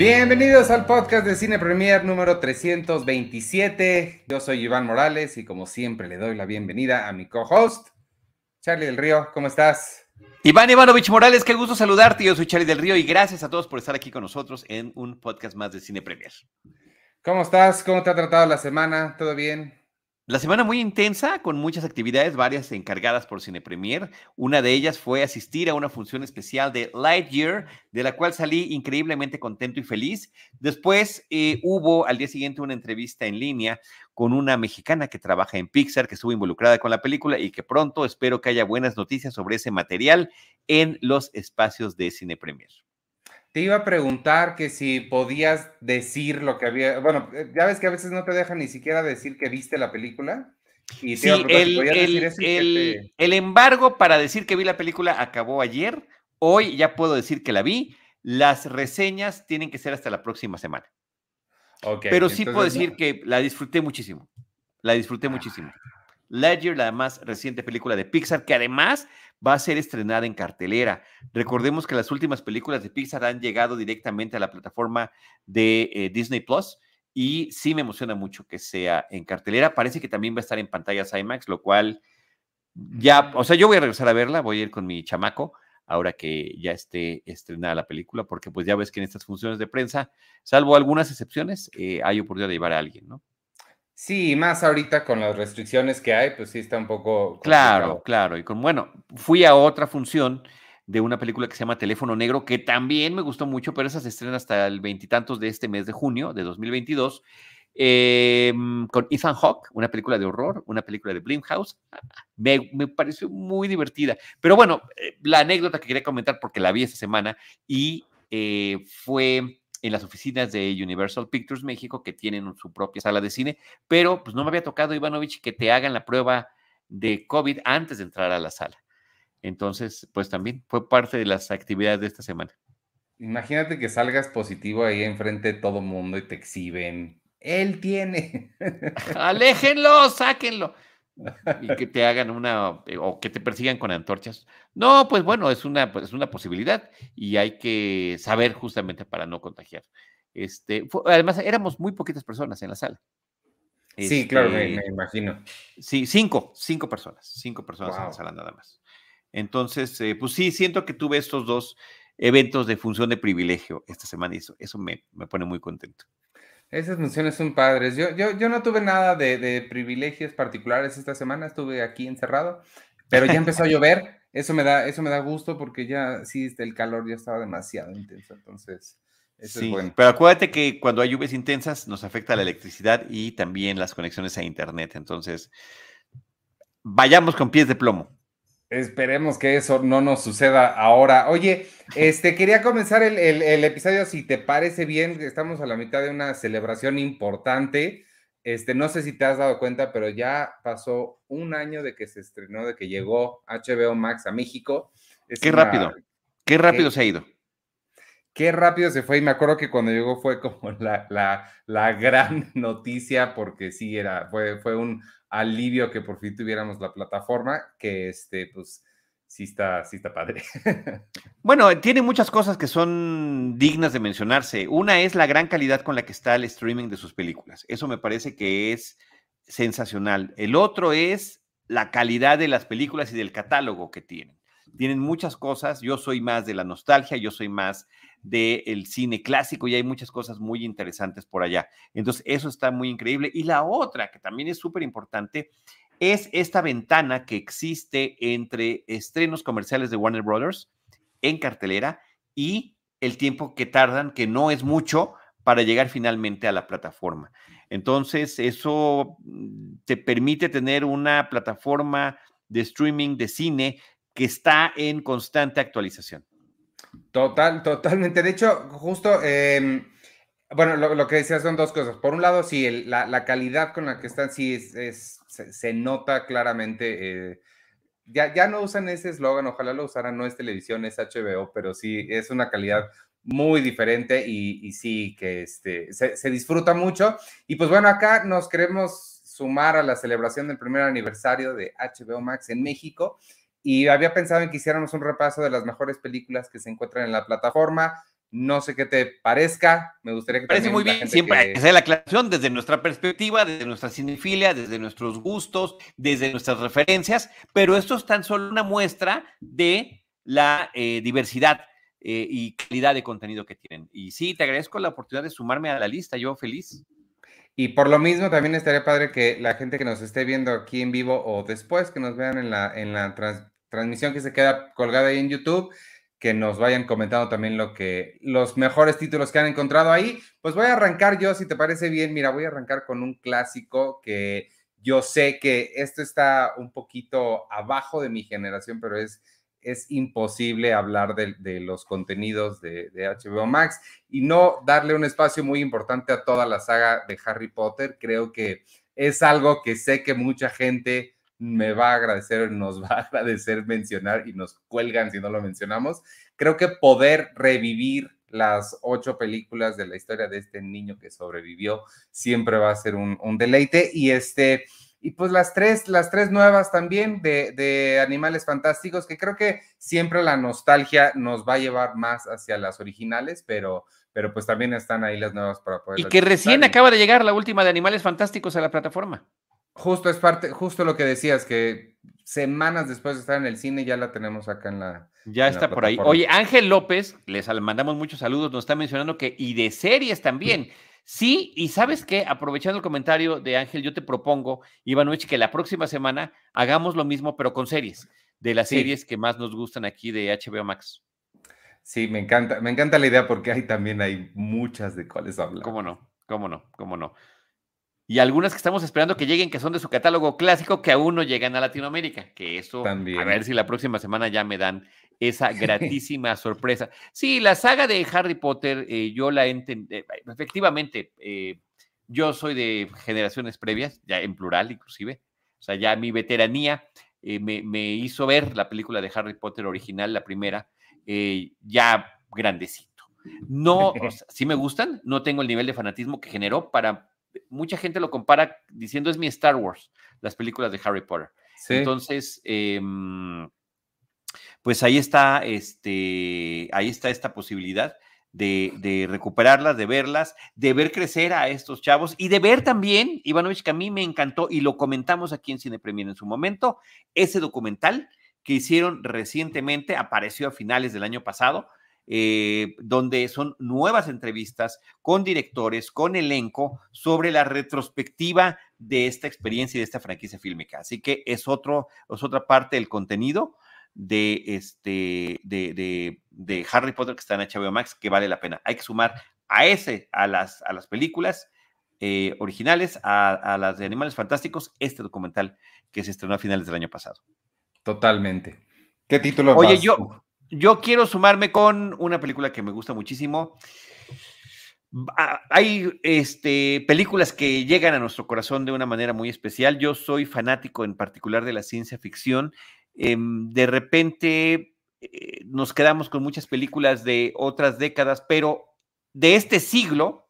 Bienvenidos al podcast de Cine Premier número 327. Yo soy Iván Morales y como siempre le doy la bienvenida a mi co-host, Charlie del Río. ¿Cómo estás? Iván Ivanovich Morales, qué gusto saludarte. Yo soy Charlie del Río y gracias a todos por estar aquí con nosotros en un podcast más de Cine Premier. ¿Cómo estás? ¿Cómo te ha tratado la semana? ¿Todo bien? La semana muy intensa, con muchas actividades, varias encargadas por Cine Premier. Una de ellas fue asistir a una función especial de Lightyear, de la cual salí increíblemente contento y feliz. Después eh, hubo al día siguiente una entrevista en línea con una mexicana que trabaja en Pixar, que estuvo involucrada con la película y que pronto espero que haya buenas noticias sobre ese material en los espacios de Cine Premier. Te iba a preguntar que si podías decir lo que había. Bueno, eh, ya ves que a veces no te dejan ni siquiera decir que viste la película. Y sí, el, el, embargo para decir que vi la película acabó ayer. Hoy ya puedo decir que la vi. Las reseñas tienen que ser hasta la próxima semana. Okay, Pero sí puedo decir que la disfruté muchísimo. La disfruté muchísimo. Ledger, la más reciente película de Pixar, que además va a ser estrenada en cartelera. Recordemos que las últimas películas de Pixar han llegado directamente a la plataforma de eh, Disney Plus y sí me emociona mucho que sea en cartelera. Parece que también va a estar en pantallas IMAX, lo cual ya, o sea, yo voy a regresar a verla, voy a ir con mi chamaco ahora que ya esté estrenada la película, porque pues ya ves que en estas funciones de prensa, salvo algunas excepciones, eh, hay oportunidad de llevar a alguien, ¿no? Sí, más ahorita con las restricciones que hay, pues sí está un poco. Claro, claro. Y con, bueno, fui a otra función de una película que se llama Teléfono Negro, que también me gustó mucho, pero esa se estrena hasta el veintitantos de este mes de junio de 2022, em, con Ethan Hawke, una película de horror, una película de Blumhouse. Me, me pareció muy divertida. Pero bueno, eh, la anécdota que quería comentar, porque la vi esta semana y eh, fue en las oficinas de Universal Pictures México, que tienen su propia sala de cine, pero pues no me había tocado, Ivanovich, que te hagan la prueba de COVID antes de entrar a la sala. Entonces, pues también fue parte de las actividades de esta semana. Imagínate que salgas positivo ahí enfrente de todo mundo y te exhiben. Él tiene. Aléjenlo, sáquenlo y que te hagan una eh, o que te persigan con antorchas. No, pues bueno, es una, pues, es una posibilidad y hay que saber justamente para no contagiar. Este, además, éramos muy poquitas personas en la sala. Sí, claro, me, este, imagino. Sí, cinco, cinco personas, cinco personas en la sala nada más. Entonces, eh, pues sí, siento que tuve estos dos eventos de función de privilegio esta semana y eso, eso me, me pone muy contento. Esas funciones son padres. Yo, yo, yo no tuve nada de, privilegios particulares esta semana, estuve aquí encerrado, pero ya empezó a llover. Eso me da, eso me da gusto porque ya sí, este, el calor ya estaba demasiado intenso. Entonces, eso es bueno. Pero acuérdate que cuando hay lluvias intensas nos afecta la electricidad y también las conexiones a internet. Entonces, vayamos con pies de plomo. Esperemos que eso no nos suceda ahora. Oye, este quería comenzar el, episodio, si te parece bien, estamos a la mitad de una celebración importante. Este, no sé si te has dado cuenta, pero ya pasó un año de que se estrenó, de que llegó HBO Max a México. qué rápido, qué rápido se ha ido. Qué rápido se fue y me acuerdo que cuando llegó fue como la, la, la gran noticia porque sí, era, fue, fue un alivio que por fin tuviéramos la plataforma, que este, pues sí está, sí está padre. Bueno, tiene muchas cosas que son dignas de mencionarse. Una es la gran calidad con la que está el streaming de sus películas. Eso me parece que es sensacional. El otro es la calidad de las películas y del catálogo que tienen. Tienen muchas cosas. Yo soy más de la nostalgia, yo soy más del cine clásico y hay muchas cosas muy interesantes por allá. Entonces, eso está muy increíble. Y la otra, que también es súper importante, es esta ventana que existe entre estrenos comerciales de Warner Brothers en cartelera y el tiempo que tardan, que no es mucho, para llegar finalmente a la plataforma. Entonces, eso mm, te permite tener una plataforma de streaming de cine que está en constante actualización. Total, totalmente. De hecho, justo, em, bueno, lo, que decías son dos cosas. Por un lado, sí, la, calidad con la que están, sí, es, se, nota claramente. Eh, ya, ya no usan ese eslogan, ojalá lo usaran, no es televisión, es HBO, pero sí, es una calidad muy diferente y, sí, que este, se, se disfruta mucho. Y pues bueno, acá nos queremos sumar a la celebración del primer aniversario de HBO Max en México y había pensado en que hiciéramos un repaso de las mejores películas que se encuentran en la plataforma. No sé qué te parezca, me gustaría que Parece muy bien, siempre hay que hacer la aclaración desde nuestra perspectiva, desde nuestra cinefilia, desde nuestros gustos, desde nuestras referencias, pero esto es tan solo una muestra de la eh, diversidad eh, y calidad de contenido que tienen. Y sí, te agradezco la oportunidad de sumarme a la lista, yo feliz. Y por lo mismo también estaría padre que la gente que nos esté viendo aquí en vivo o después que nos vean en la, en la transmisión que se queda colgada ahí en YouTube, que nos vayan comentando también lo que los mejores títulos que han encontrado ahí. Pues voy a arrancar yo, si te parece bien, mira, voy a arrancar con un clásico que yo sé que esto está un poquito abajo de mi generación, pero es, es imposible hablar de, los contenidos de, HBO Max y no darle un espacio muy importante a toda la saga de Harry Potter. Creo que es algo que sé que mucha gente me va a agradecer, nos va a agradecer mencionar y nos cuelgan si no lo mencionamos. Creo que poder revivir las ocho películas de la historia de este niño que sobrevivió siempre va a ser un, deleite. Y este, y pues las tres, las tres nuevas también de, de, Animales Fantásticos, que creo que siempre la nostalgia nos va a llevar más hacia las originales, pero, pero pues también están ahí las nuevas para poder. Y que recién acaba de llegar la última de Animales Fantásticos a la plataforma. Justo es parte, justo lo que decías, que semanas después de estar en el cine ya la tenemos acá en la. Ya está por ahí. Oye, Ángel López, les mandamos muchos saludos, nos está mencionando que, y de series también. Sí, y sabes qué, aprovechando el comentario de Ángel, yo te propongo, Ivanovich, que la próxima semana hagamos lo mismo, pero con series, de las series que más nos gustan aquí de HBO Max. Sí, me encanta, me encanta la idea porque hay también hay muchas de cuáles hablar. ¿Cómo no? ¿Cómo no? ¿Cómo no? y algunas que estamos esperando que lleguen, que son de su catálogo clásico, que aún no llegan a Latinoamérica. Que eso, También. a ver si la próxima semana ya me dan esa gratísima sorpresa. Sí, la saga de Harry Potter, eh, yo la entendí, eh, efectivamente, eh, yo soy de generaciones previas, ya en plural inclusive, o sea, ya mi veteranía me, me, hizo ver la película de Harry Potter original, la primera, ya grandecito. No, o sea, sí me gustan, no tengo el nivel de fanatismo que generó para mucha gente lo compara diciendo es mi Star Wars, las películas de Harry Potter. Entonces, em, pues ahí está, este, ahí está esta posibilidad de, recuperarlas, de verlas, de ver crecer a estos chavos y de ver también, Ivanovich, que a mí me encantó y lo comentamos aquí en Cine Premier en su momento, ese documental que hicieron recientemente, apareció a finales del año pasado, eh, donde son nuevas entrevistas con directores, con elenco, sobre la retrospectiva de esta experiencia y de esta franquicia fílmica. Así que es, otro, es otra parte del contenido de, este, de, de, Harry Potter que está en HBO Max que vale la pena. Hay que sumar a ese, a las, a las películas eh, originales, a, las de Animales Fantásticos, este documental que se estrenó a finales del año pasado. Totalmente. ¿Qué título? Oye, yo, yo quiero sumarme con una película que me gusta muchísimo. Ah, hay este, películas que llegan a nuestro corazón de una manera muy especial. Yo soy fanático en particular de la ciencia ficción. Em, de repente eh, nos quedamos con muchas películas de otras décadas, pero de este siglo,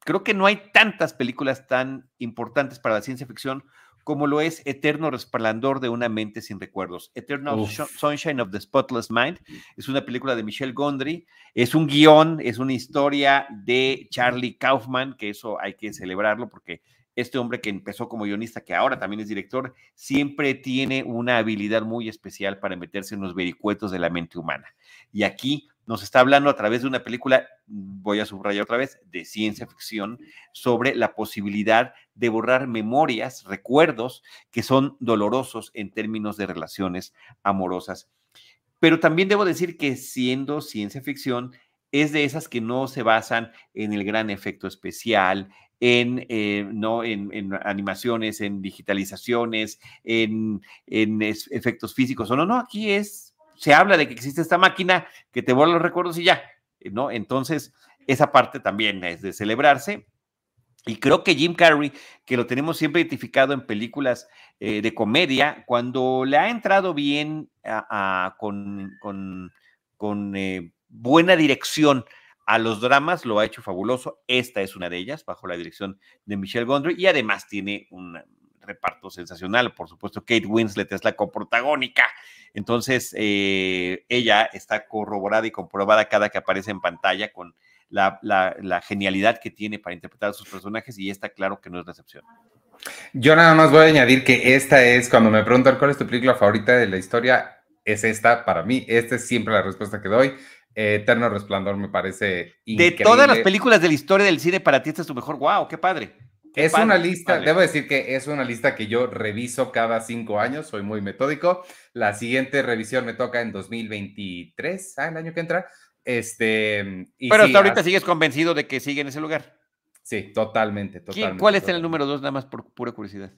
creo que no hay tantas películas tan importantes para la ciencia ficción como lo es Eterno Resplandor de una mente sin recuerdos. Eternal Sunshine of the Spotless Mind es una película de Michelle Gondry, es un guion, es una historia de Charlie Kaufman, que eso hay que celebrarlo porque este hombre que empezó como guionista, que ahora también es director, siempre tiene una habilidad muy especial para meterse en los vericuetos de la mente humana. Y aquí nos está hablando a través de una película, voy a subrayar otra vez, de ciencia ficción, sobre la posibilidad de borrar memorias, recuerdos que son dolorosos en términos de relaciones amorosas. Pero también debo decir que siendo ciencia ficción, es de esas que no se basan en el gran efecto especial, en, eh, ¿no? En, animaciones, en digitalizaciones, en, en efectos físicos. O no, no, aquí es se habla de que existe esta máquina que te borra los recuerdos y ya, ¿no? Entonces, esa parte también es de celebrarse. Y creo que Jim Carrey, que lo tenemos siempre identificado en películas eh, de comedia, cuando le ha entrado bien con, con, eh, buena dirección a los dramas, lo ha hecho fabuloso. Esta es una de ellas, bajo la dirección de Michelle Gondry, y además tiene un reparto sensacional. Por supuesto, Kate Winslet es la coprotagónica Entonces, eh, ella está corroborada y comprobada cada que aparece en pantalla con la, genialidad que tiene para interpretar a sus personajes y está claro que no es la excepción. Yo nada más voy a añadir que esta es, cuando me preguntan cuál es tu película favorita de la historia, es esta para mí. Esta es siempre la respuesta que doy. Eterno Resplandor me parece increíble. De todas las películas de la historia del cine, para ti esta es tu mejor. ¡Wow! ¡Qué padre! es una lista, debo decir que es una lista que yo reviso cada cinco años, soy muy metódico. La siguiente revisión me toca en 2023, ¿ah? el año que entra. Este, Pero hasta ahorita sigues convencido de que sigue en ese lugar. Sí, totalmente, totalmente. ¿Cuál es el número dos, nada más por pura curiosidad?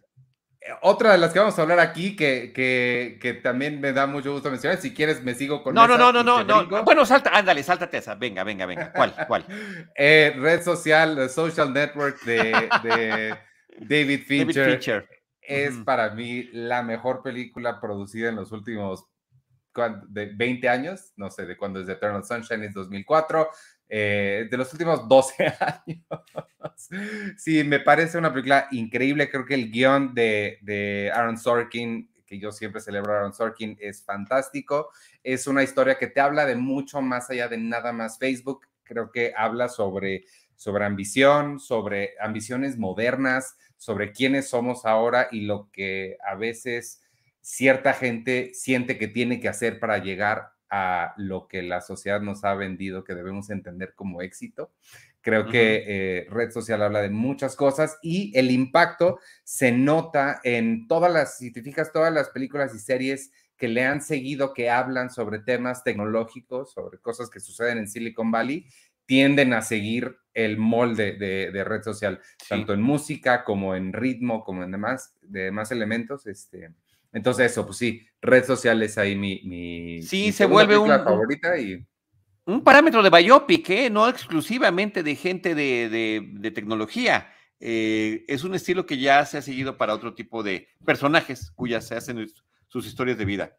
Otra de las que vamos a hablar aquí, que, que, también me da mucho gusto mencionar, si quieres me sigo con No, no, no, no, no, no. Bueno, salta, ándale, sáltate esa. Venga, venga, venga. ¿Cuál? ¿Cuál? Eh, red social, Social Network de, David Fincher. David Fincher. Es para mí la mejor película producida en los últimos de 20 años, no sé, de cuando es Eternal Sunshine es 2004, eh, de los últimos 12 años. sí, me parece una película increíble. Creo que el guion de, Aaron Sorkin, que yo siempre celebro a Aaron Sorkin, es fantástico. Es una historia que te habla de mucho más allá de nada más Facebook. Creo que habla sobre, sobre ambición, sobre ambiciones modernas, sobre quiénes somos ahora y lo que a veces cierta gente siente que tiene que hacer para llegar a lo que la sociedad nos ha vendido que debemos entender como éxito. Creo que eh, red social habla de muchas cosas y el impacto se nota en todas las, si te fijas, todas las películas y series que le han seguido que hablan sobre temas tecnológicos, sobre cosas que suceden en Silicon Valley, tienden a seguir el molde de, red social, tanto en música como en ritmo, como en demás, demás elementos. Este, entonces, eso, pues sí, red social es ahí mi. sí, se vuelve un. favorita y. Un parámetro de biopic, ¿eh? no exclusivamente de gente de, tecnología. Eh, es un estilo que ya se ha seguido para otro tipo de personajes cuyas se hacen sus historias de vida.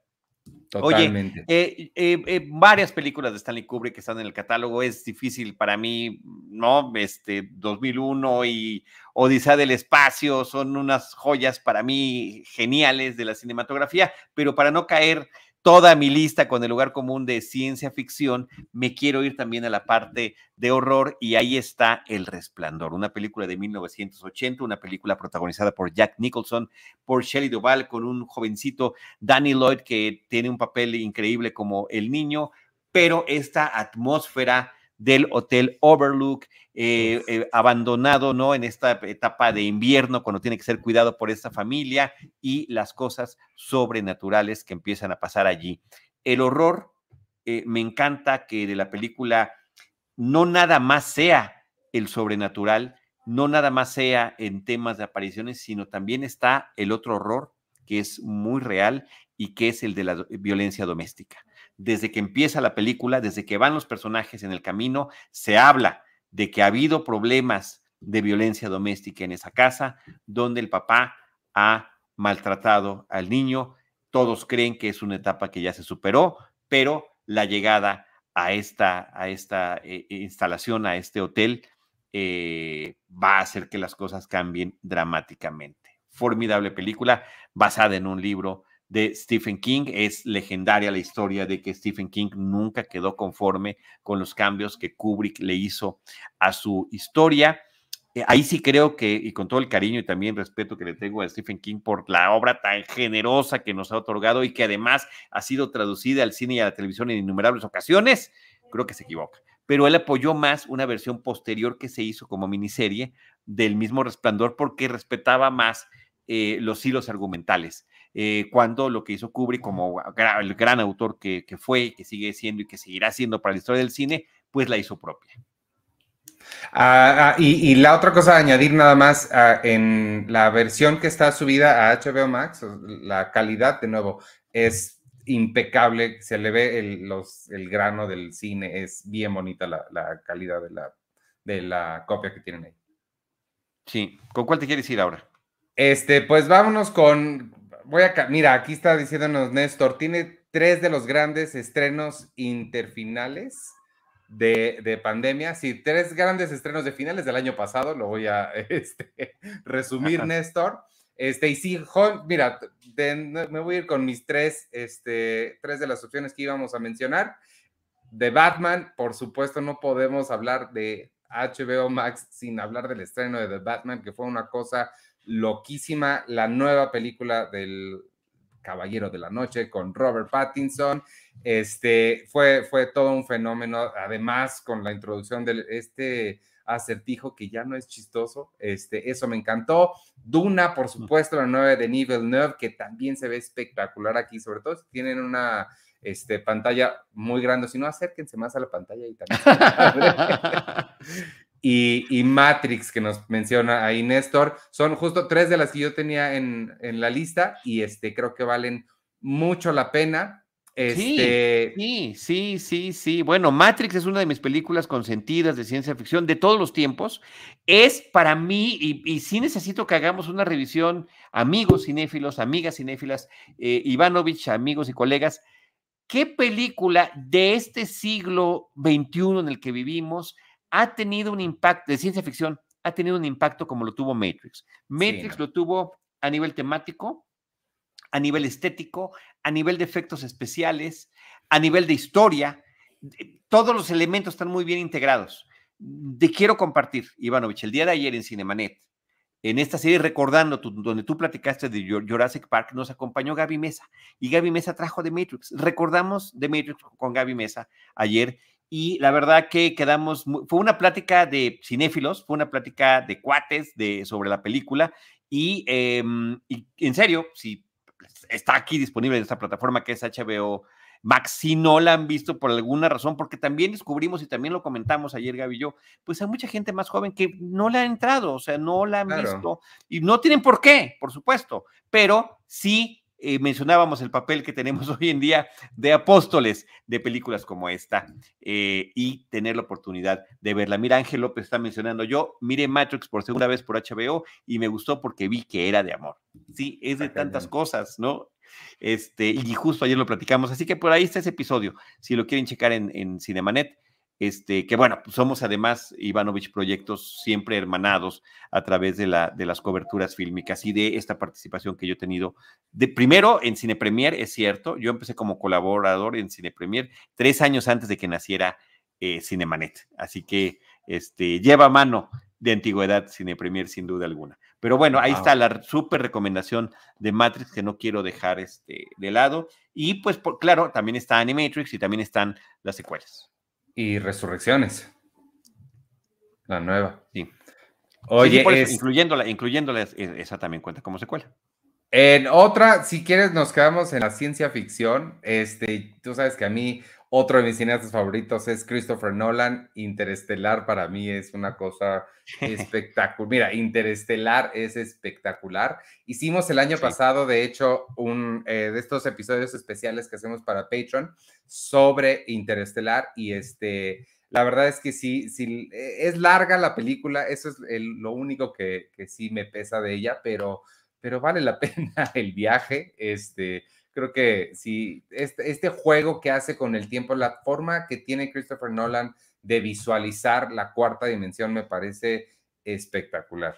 Totalmente. Oye, eh, eh, eh, varias películas de Stanley Kubrick que están en el catálogo. Es difícil para mí, ¿no? Este 2001 y Odisea del Espacio son unas joyas para mí geniales de la cinematografía, pero para no caer toda mi lista con el lugar común de ciencia ficción, me quiero ir también a la parte de horror y ahí está El Resplandor, una película de 1980, una película protagonizada por Jack Nicholson, por Shelley Duvall, con un jovencito Danny Lloyd que tiene un papel increíble como el niño, pero esta atmósfera del Hotel Overlook, eh, eh, abandonado, ¿no? En esta etapa de invierno, cuando tiene que ser cuidado por esta familia y las cosas sobrenaturales que empiezan a pasar allí. El horror, eh, me encanta que de la película no nada más sea el sobrenatural, no nada más sea en temas de apariciones, sino también está el otro horror que es muy real y que es el de la violencia doméstica desde que empieza la película, desde que van los personajes en el camino, se habla de que ha habido problemas de violencia doméstica en esa casa, donde el papá ha maltratado al niño. Todos creen que es una etapa que ya se superó, pero la llegada a esta, a esta eh, instalación, a este hotel, eh, va a hacer que las cosas cambien dramáticamente. Formidable película basada en un libro de Stephen King. Es legendaria la historia de que Stephen King nunca quedó conforme con los cambios que Kubrick le hizo a su historia. Eh, ahí sí creo que, y con todo el cariño y también respeto que le tengo a Stephen King por la obra tan generosa que nos ha otorgado y que además ha sido traducida al cine y a la televisión en innumerables ocasiones, creo que se equivoca. Pero él apoyó más una versión posterior que se hizo como miniserie del mismo Resplandor porque respetaba más eh, los hilos argumentales. Eh, cuando lo que hizo Kubrick como el gran autor que, fue, que sigue siendo y que seguirá siendo para la historia del cine, pues la hizo propia. Ah, ah, y, la otra cosa a añadir nada más, ah, en la versión que está subida a HBO Max, la calidad de nuevo es impecable, se le ve el, los, el grano del cine, es bien bonita la, la, calidad de la, de la copia que tienen ahí. Sí, ¿con cuál te quieres ir ahora? Este, pues vámonos con voy a. Mira, aquí está diciéndonos Néstor, tiene tres de los grandes estrenos interfinales de, pandemia. Sí, tres grandes estrenos de finales del año pasado, lo voy a este, resumir, Néstor. Este, y sí, mira, me voy a ir con mis tres, este, tres de las opciones que íbamos a mencionar. De Batman, por supuesto, no podemos hablar de HBO Max sin hablar del estreno de The Batman, que fue una cosa loquísima, la nueva película del Caballero de la Noche con Robert Pattinson. Este fue, fue todo un fenómeno, además con la introducción de este acertijo que ya no es chistoso. Este, eso me encantó. Duna, por supuesto, la nueva de Nivel 9, que también se ve espectacular aquí, sobre todo si tienen una este, pantalla muy grande. Si no, acérquense más a la pantalla y también. y, Matrix, que nos menciona ahí Néstor, son justo tres de las que yo tenía en, la lista y este, creo que valen mucho la pena. Este... Sí, sí, sí, sí. Bueno, Matrix es una de mis películas consentidas de ciencia ficción de todos los tiempos. Es para mí, y, sí necesito que hagamos una revisión, amigos cinéfilos, amigas cinéfilas, eh, Ivanovich, amigos y colegas, ¿qué película de este siglo XXI en el que vivimos ha tenido un impacto de ciencia ficción, ha tenido un impacto como lo tuvo Matrix. Matrix lo tuvo a nivel temático, a nivel estético, a nivel de efectos especiales, a nivel de historia. Todos los elementos están muy bien integrados. Te quiero compartir, Ivanovich, el día de ayer en Cinemanet, en esta serie Recordando, donde tú platicaste de Jurassic Park, nos acompañó Gaby Mesa y Gaby Mesa trajo de Matrix. Recordamos de Matrix con Gaby Mesa ayer y la verdad que quedamos, fue una plática de cinéfilos, fue una plática de cuates de, sobre la película y, em, y en serio, si está aquí disponible en esta plataforma que es HBO Max, si no la han visto por alguna razón, porque también descubrimos y también lo comentamos ayer Gaby y yo, pues hay mucha gente más joven que no la ha entrado, o sea, no la han visto y no tienen por qué, por supuesto, pero sí eh, mencionábamos el papel que tenemos hoy en día de apóstoles de películas como esta eh, y tener la oportunidad de verla. Mira, Ángel López está mencionando, yo miré Matrix por segunda vez por HBO y me gustó porque vi que era de amor. Sí, es de tantas cosas, ¿no? Este, y justo ayer lo platicamos, así que por ahí está ese episodio, si lo quieren checar en, en Cinemanet. Este, que bueno, pues somos además Ivanovich Proyectos siempre hermanados a través de, la, de las coberturas fílmicas y de esta participación que yo he tenido. De, primero en Cine Premier, es cierto, yo empecé como colaborador en Cine Premier tres años antes de que naciera eh, Cinemanet, así que este, lleva mano de antigüedad Cine Premier sin duda alguna. Pero bueno, ahí está la súper recomendación de Matrix que no quiero dejar este, de lado. Y pues, claro, también está Animatrix y también están las secuelas y Resurrecciones. La nueva. Sí. Oye, incluyéndola, incluyéndola, esa también cuenta como secuela. En otra, si quieres, nos quedamos en la ciencia ficción. Este, tú sabes que a mí otro de mis cineastas favoritos es Christopher Nolan. Interestelar para mí es una cosa espectacular. Mira, Interestelar es espectacular. Hicimos el año pasado, de hecho, un eh, de estos episodios especiales que hacemos para Patreon sobre Interestelar y este, la verdad es que sí, sí e, es larga la película, eso es lo único que, que, sí me pesa de ella, pero, pero vale la pena el viaje, este, creo que sí, este, este juego que hace con el tiempo, la forma que tiene Christopher Nolan de visualizar la cuarta dimensión me parece espectacular.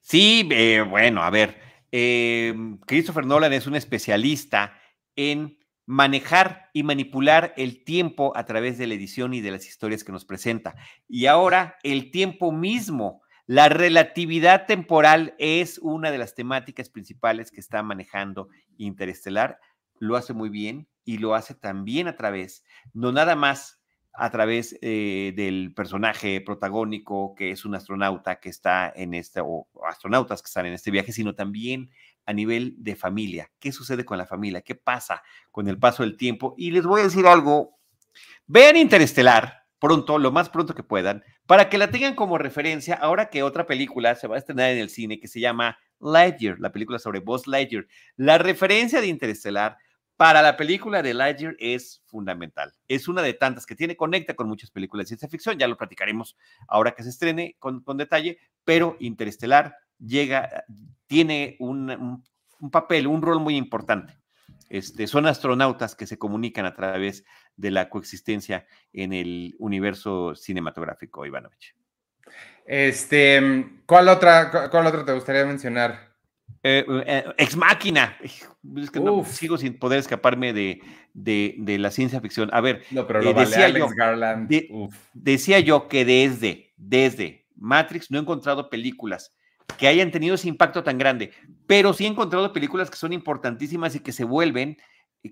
Sí, eh, bueno, a ver, eh, Christopher Nolan es un especialista en manejar y manipular el tiempo a través de la edición y de las historias que nos presenta. Y ahora el tiempo mismo, la relatividad temporal es una de las temáticas principales que está manejando Interestelar. Lo hace muy bien y lo hace también a través, no nada más a través eh, del personaje protagónico que es un astronauta que está en este, o astronautas que están en este viaje, sino también a nivel de familia. ¿Qué sucede con la familia? ¿Qué pasa con el paso del tiempo? Y les voy a decir algo. Vean Interestelar pronto, lo más pronto que puedan, para que la tengan como referencia ahora que otra película se va a estrenar en el cine que se llama Lightyear, la película sobre Buzz Lightyear. La referencia de Interestelar para la película de Lightyear es fundamental. Es una de tantas que tiene, conecta con muchas películas de ciencia ficción, ya lo platicaremos ahora que se estrene con, con detalle, pero Interestelar llega, tiene un, papel, un rol muy importante. Este, son astronautas que se comunican a través de la coexistencia en el universo cinematográfico, Ivanovich. Este, ¿cuál otra, cuál otra te gustaría mencionar? Eh, eh, ex máquina. Es que no, sigo sin poder escaparme de, de, la ciencia ficción. A ver, decía, yo, decía yo que desde, desde Matrix no he encontrado películas que hayan tenido ese impacto tan grande, pero sí he encontrado películas que son importantísimas y que se vuelven eh,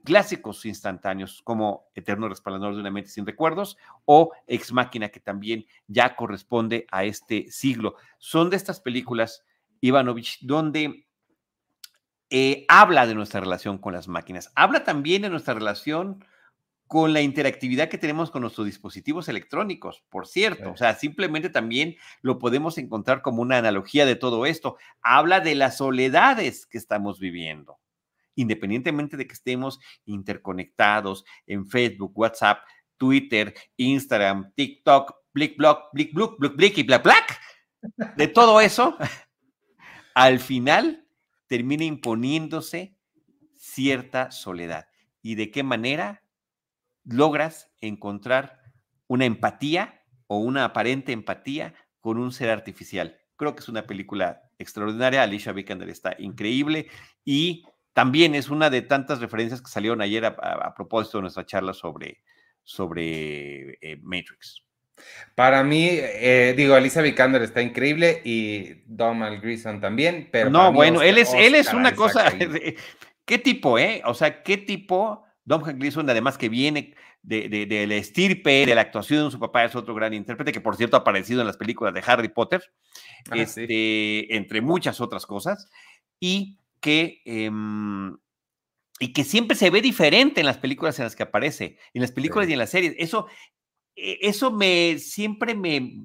clásicos instantáneos, como Eterno Resplandor de una mente sin recuerdos o Ex Máquina, que también ya corresponde a este siglo. Son de estas películas, Ivanovich, donde eh, habla de nuestra relación con las máquinas, habla también de nuestra relación con la interactividad que tenemos con nuestros dispositivos electrónicos, por cierto. O sea, simplemente también lo podemos encontrar como una analogía de todo esto. Habla de las soledades que estamos viviendo, independientemente de que estemos interconectados en Facebook, WhatsApp, Twitter, Instagram, TikTok, Blick, Block, Blick, Block, Blick, Blick y Black, Black. De todo eso, al final termina imponiéndose cierta soledad. ¿Y de qué manera? logras encontrar una empatía o una aparente empatía con un ser artificial. Creo que es una película extraordinaria. Alicia Vikander está increíble y también es una de tantas referencias que salieron ayer a, propósito de nuestra charla sobre, sobre eh, Matrix. Para mí, eh, digo, Alicia Vikander está increíble y Donald Grison también, pero... No, bueno, él es, él es una cosa... ¿Qué tipo, eh? O sea, ¿qué tipo Dom Gleason, además que viene de, de, la estirpe, de la actuación de su papá, es otro gran intérprete, que por cierto ha aparecido en las películas de Harry Potter, ah, este, entre muchas otras cosas, y que, em, y que siempre se ve diferente en las películas en las que aparece, en las películas y en las series. Eso, e, eso me siempre me,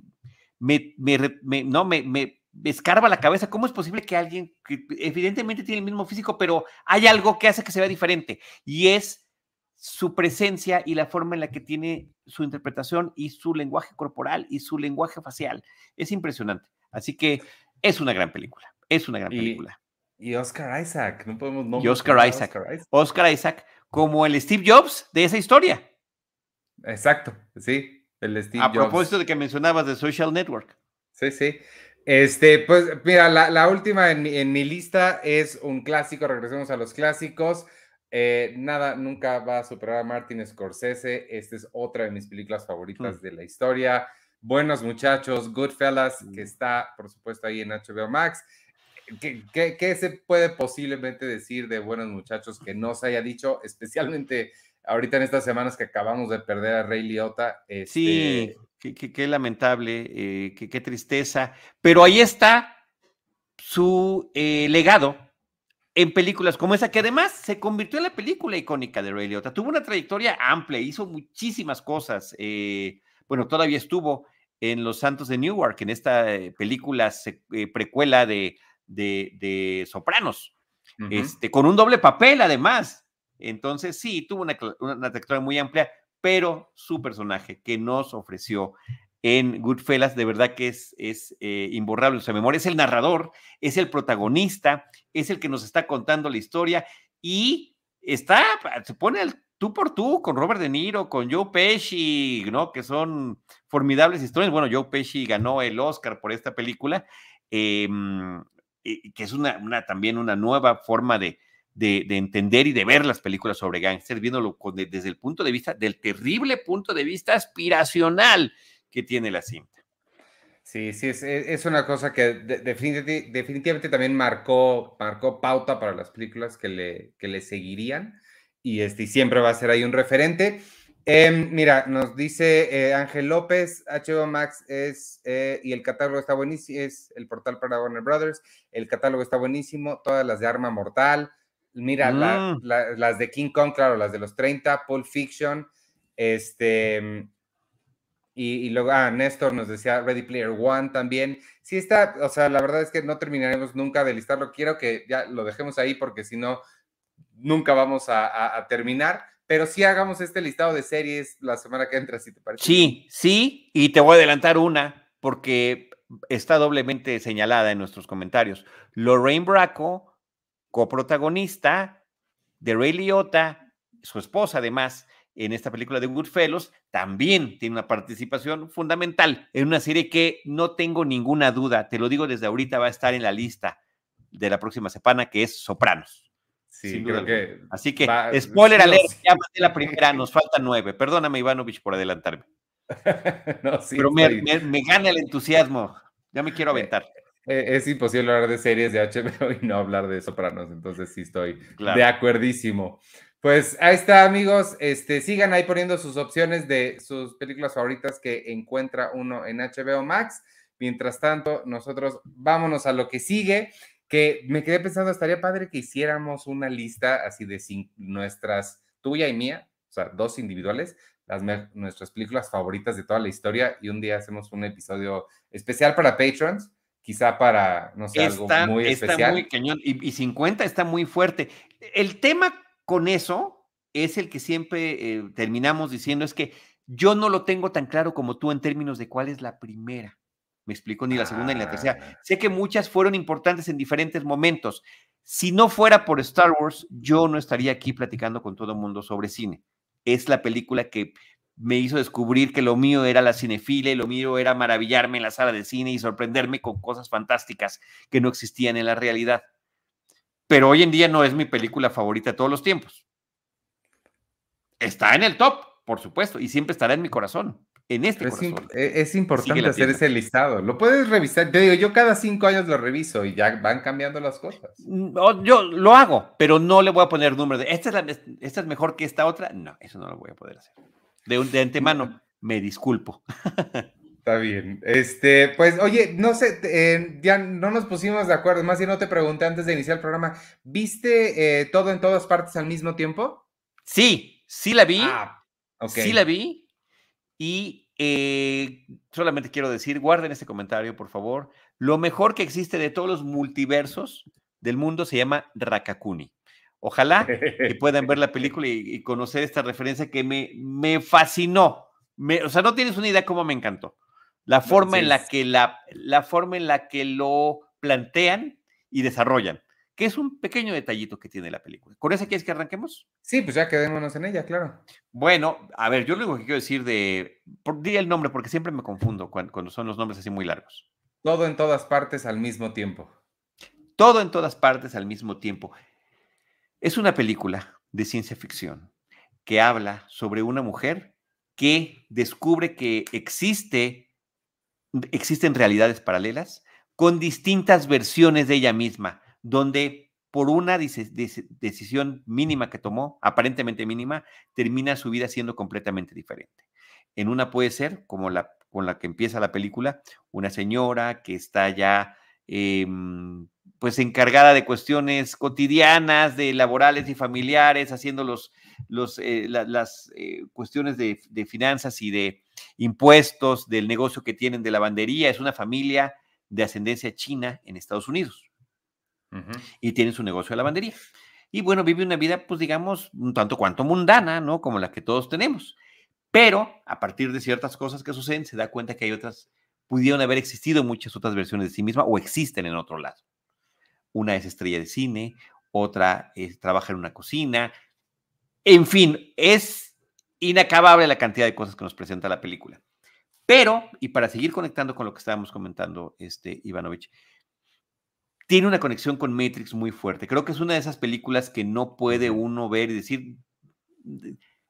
me, me, no, me, me escarba la cabeza. ¿Cómo es posible que alguien que evidentemente tiene el mismo físico, pero hay algo que hace que se vea diferente? Y es su presencia y la forma en la que tiene su interpretación y su lenguaje corporal y su lenguaje facial. Es impresionante. Así que es una gran película. Es una gran película. Y Oscar Isaac, no podemos no Y Oscar Isaac. Oscar Isaac. como el Steve Jobs de esa historia. Exacto, sí, el Steve A propósito de que mencionabas de Social Network. Sí, sí. Este, pues mira, la, última en en mi lista es un clásico, regresemos a los clásicos. Eh, nada, nunca va a superar a Martin Scorsese. Esta es otra de mis películas favoritas mm. de la historia. Buenos muchachos, Goodfellas, que mm. está, por supuesto, ahí en HBO Max. ¿Qué, se puede posiblemente decir de Buenos Muchachos que no se haya dicho, especialmente ahorita en estas semanas que acabamos de perder a Ray Liotta? Sí, este qué, lamentable, eh, qué, tristeza. Pero ahí está su eh, legado en películas como esa, que además se convirtió en la película icónica de Ray Liotta. Tuvo una trayectoria amplia, hizo muchísimas cosas. Eh, bueno, todavía estuvo en Los Santos de Newark, en esta eh, película eh, precuela de, de, Sopranos, este, con un doble papel además. Entonces, sí, tuvo una, una trayectoria muy amplia, pero su personaje que nos ofreció en Goodfellas, de verdad que es, es eh, imborrable su memoria. Es el narrador, es el protagonista, es el que nos está contando la historia y está, se pone al tú por tú con Robert De Niro, con Joe Pesci, ¿no? Que son formidables historias. Bueno, Joe Pesci ganó el Oscar por esta película, que es una, también una nueva forma de, de, entender y de ver las películas sobre gángsters, viéndolo desde el punto de vista, del terrible punto de vista aspiracional que tiene la cinta. Sí, sí, es, es una cosa que definitivamente, también marcó, marcó pauta para las películas que le, que le seguirían y, este, siempre va a ser ahí un referente. Em, mira, nos dice eh, Ángel López, HBO Max es, eh, y el catálogo está buenísimo, es el portal para Warner Brothers, el catálogo está buenísimo, todas las de Arma Mortal, mira, mm. las de King Kong, claro, las de los 30, Pulp Fiction, este, y, luego, ah, Néstor nos decía Ready Player One también. Sí está, o sea, la verdad es que no terminaremos nunca de listarlo. Quiero que ya lo dejemos ahí porque si no, nunca vamos a, terminar. Pero sí hagamos este listado de series la semana que entra, si te parece. Sí, sí, y te voy a adelantar una porque está doblemente señalada en nuestros comentarios. Lorraine Bracco, coprotagonista de Ray Liotta, su esposa además, en esta película de Goodfellas, también tiene una participación fundamental en una serie que no tengo ninguna duda, te lo digo desde ahorita, va a estar en la lista de la próxima semana, que es Sopranos. Sí, creo que. Así que, spoiler alert, ya maté la primera, nos faltan nueve. Perdóname, Ivanovich, por adelantarme. no, sí, Pero me, me, gana el entusiasmo. Ya me quiero aventar. Eh, es imposible hablar de series de HBO y no hablar de Sopranos, entonces sí estoy de acuerdísimo. Pues ahí está, amigos. Este, sigan ahí poniendo sus opciones de sus películas favoritas que encuentra uno en HBO Max. Mientras tanto, nosotros vámonos a lo que sigue, que me quedé pensando, estaría padre que hiciéramos una lista así de nuestras, tuya y mía, o sea, dos individuales, las, nuestras películas favoritas de toda la historia y un día hacemos un episodio especial para patrons, quizá para, no sé, algo muy especial. Está muy cañón y, y 50 está muy fuerte. El tema con eso es el que siempre eh, terminamos diciendo, es que yo no lo tengo tan claro como tú en términos de cuál es la primera. Me explico, ni la segunda ni la tercera. Ah. Sé que muchas fueron importantes en diferentes momentos. Si no fuera por Star Wars, yo no estaría aquí platicando con todo el mundo sobre cine. Es la película que me hizo descubrir que lo mío era la cinefile, lo mío era maravillarme en la sala de cine y sorprenderme con cosas fantásticas que no existían en la realidad pero hoy en día no es mi película favorita de todos los tiempos. Está en el top, por supuesto, y siempre estará en mi corazón. En este es, corazón. E, es importante hacer ese listado. Lo puedes revisar. Te digo, yo cada cinco años lo reviso y ya van cambiando las cosas. Mm, yo lo hago, pero no le voy a poner número de esta es, esta es mejor que esta otra. No, eso no lo voy a poder hacer. De, de antemano, me disculpo. Está bien. Este, pues, oye, no sé, eh, ya no nos pusimos de acuerdo. Más bien no te pregunté antes de iniciar el programa. ¿Viste eh, todo en todas partes al mismo tiempo? Sí, sí la vi. Ah, Sí la vi. Y eh, solamente quiero decir, guarden este comentario, por favor. Lo mejor que existe de todos los multiversos del mundo se llama Rakakuni. Ojalá que puedan ver la película y, conocer esta referencia que me, me fascinó. o sea, no tienes una idea cómo me encantó la forma en la que la, la forma en la que lo plantean y desarrollan, que es un pequeño detallito que tiene la película. ¿Con esa quieres que arranquemos? Sí, pues ya quedémonos en ella, claro. Bueno, a ver, yo lo único que quiero decir de, por, di el nombre porque siempre me confundo cuando, cuando son los nombres así muy largos. Todo en todas partes al mismo tiempo. Todo en todas partes al mismo tiempo. Es una película de ciencia ficción que habla sobre una mujer que descubre que existe existen realidades paralelas con distintas versiones de ella misma, donde por una decisión mínima que tomó, aparentemente mínima, termina su vida siendo completamente diferente. En una puede ser, como la con la que empieza la película, una señora que está ya em, pues encargada de cuestiones cotidianas, de laborales y familiares, haciendo los, los, eh, las eh, cuestiones de, de, finanzas y de impuestos del negocio que tienen de lavandería. Es una familia de ascendencia china en Estados Unidos y tienen su negocio de lavandería. Y bueno, vive una vida, pues digamos, un tanto cuanto mundana, ¿no? Como la que todos tenemos. Pero a partir de ciertas cosas que suceden, se da cuenta que hay otras, pudieron haber existido muchas otras versiones de sí misma o existen en otro lado. Una es estrella de cine, otra es, trabaja en una cocina. En fin, es inacabable la cantidad de cosas que nos presenta la película. Pero, y para seguir conectando con lo que estábamos comentando, este, Ivanovich, tiene una conexión con Matrix muy fuerte. Creo que es una de esas películas que no puede uno ver y decir,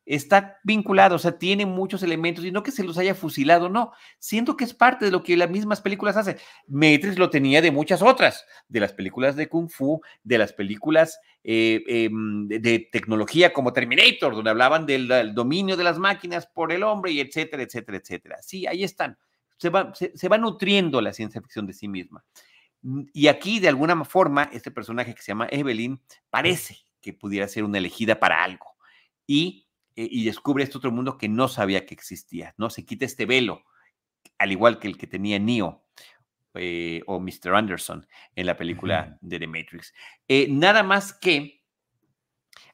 está vinculado, o sea, tiene muchos elementos y no que se los haya fusilado, no, siento que es parte de lo que las mismas películas hacen. Matrix lo tenía de muchas otras, de las películas de Kung Fu, de las películas eh, em, de, tecnología como Terminator, donde hablaban del, dominio de las máquinas por el hombre y etcétera, etcétera, etcétera. Sí, ahí están. Se va, se va nutriendo la ciencia ficción de sí misma. Y aquí, de alguna forma, este personaje que se llama Evelyn parece que pudiera ser una elegida para algo. Y eh, y descubre este otro mundo que no sabía que existía, ¿no? Se quita este velo, al igual que el que tenía Neo eh, o Mr. Anderson en la película de The Matrix. Eh, nada más que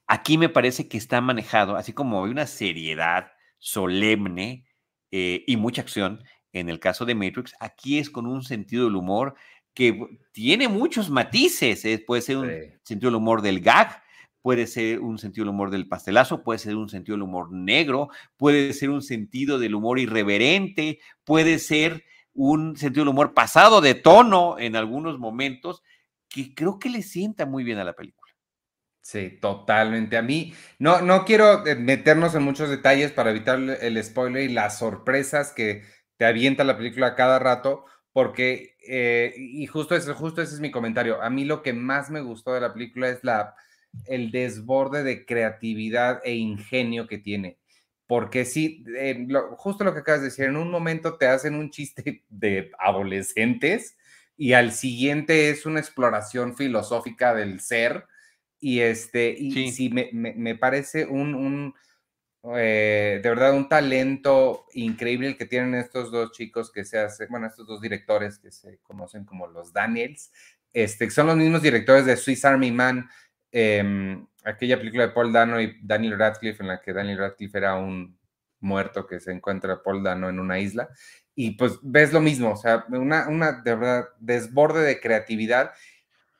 aquí me parece que está manejado, así como hay una seriedad solemne y mucha acción en el caso de Matrix, aquí es con un sentido del humor que tiene muchos matices, puede ser un sentido del humor del gag, puede ser un sentido del humor del pastelazo, puede ser un sentido del humor negro, puede ser un sentido del humor irreverente, puede ser un sentido del humor pasado de tono en algunos momentos, que creo que le sienta muy bien a la película. Sí, totalmente. A mí no, no quiero eh, meternos en muchos detalles para evitar el spoiler y las sorpresas que te avienta la película cada rato, porque, eh, y justo ese, justo ese es mi comentario, a mí lo que más me gustó de la película es la, el desborde de creatividad e ingenio que tiene. Porque sí, eh, justo lo que acabas de decir, en un momento te hacen un chiste de adolescentes y al siguiente es una exploración filosófica del ser. Y este, y sí, me, parece un, eh, de verdad, un talento increíble el que tienen estos dos chicos que se hacen, bueno, estos dos directores que se conocen como los Daniels, este, son los mismos directores de Swiss Army Man, em, aquella película de Paul Dano y Daniel Radcliffe, en la que Daniel Radcliffe era un muerto que se encuentra Paul Dano en una isla. Y pues ves lo mismo, o sea, una, una de verdad desborde de creatividad,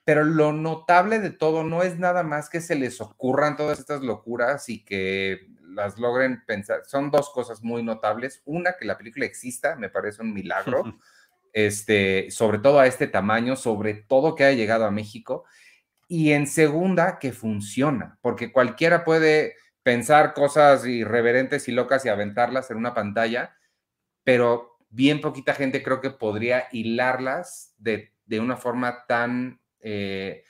pero lo notable de todo no es nada más que se les ocurran todas estas locuras y que las logren pensar. Son dos cosas muy notables. Una, que la película exista, me parece un milagro, este, sobre todo a este tamaño, sobre todo que haya llegado a México. Y en segunda, que funciona, porque cualquiera puede pensar cosas irreverentes y locas y aventarlas en una pantalla, pero bien poquita gente creo que podría hilarlas de, una forma tan eh,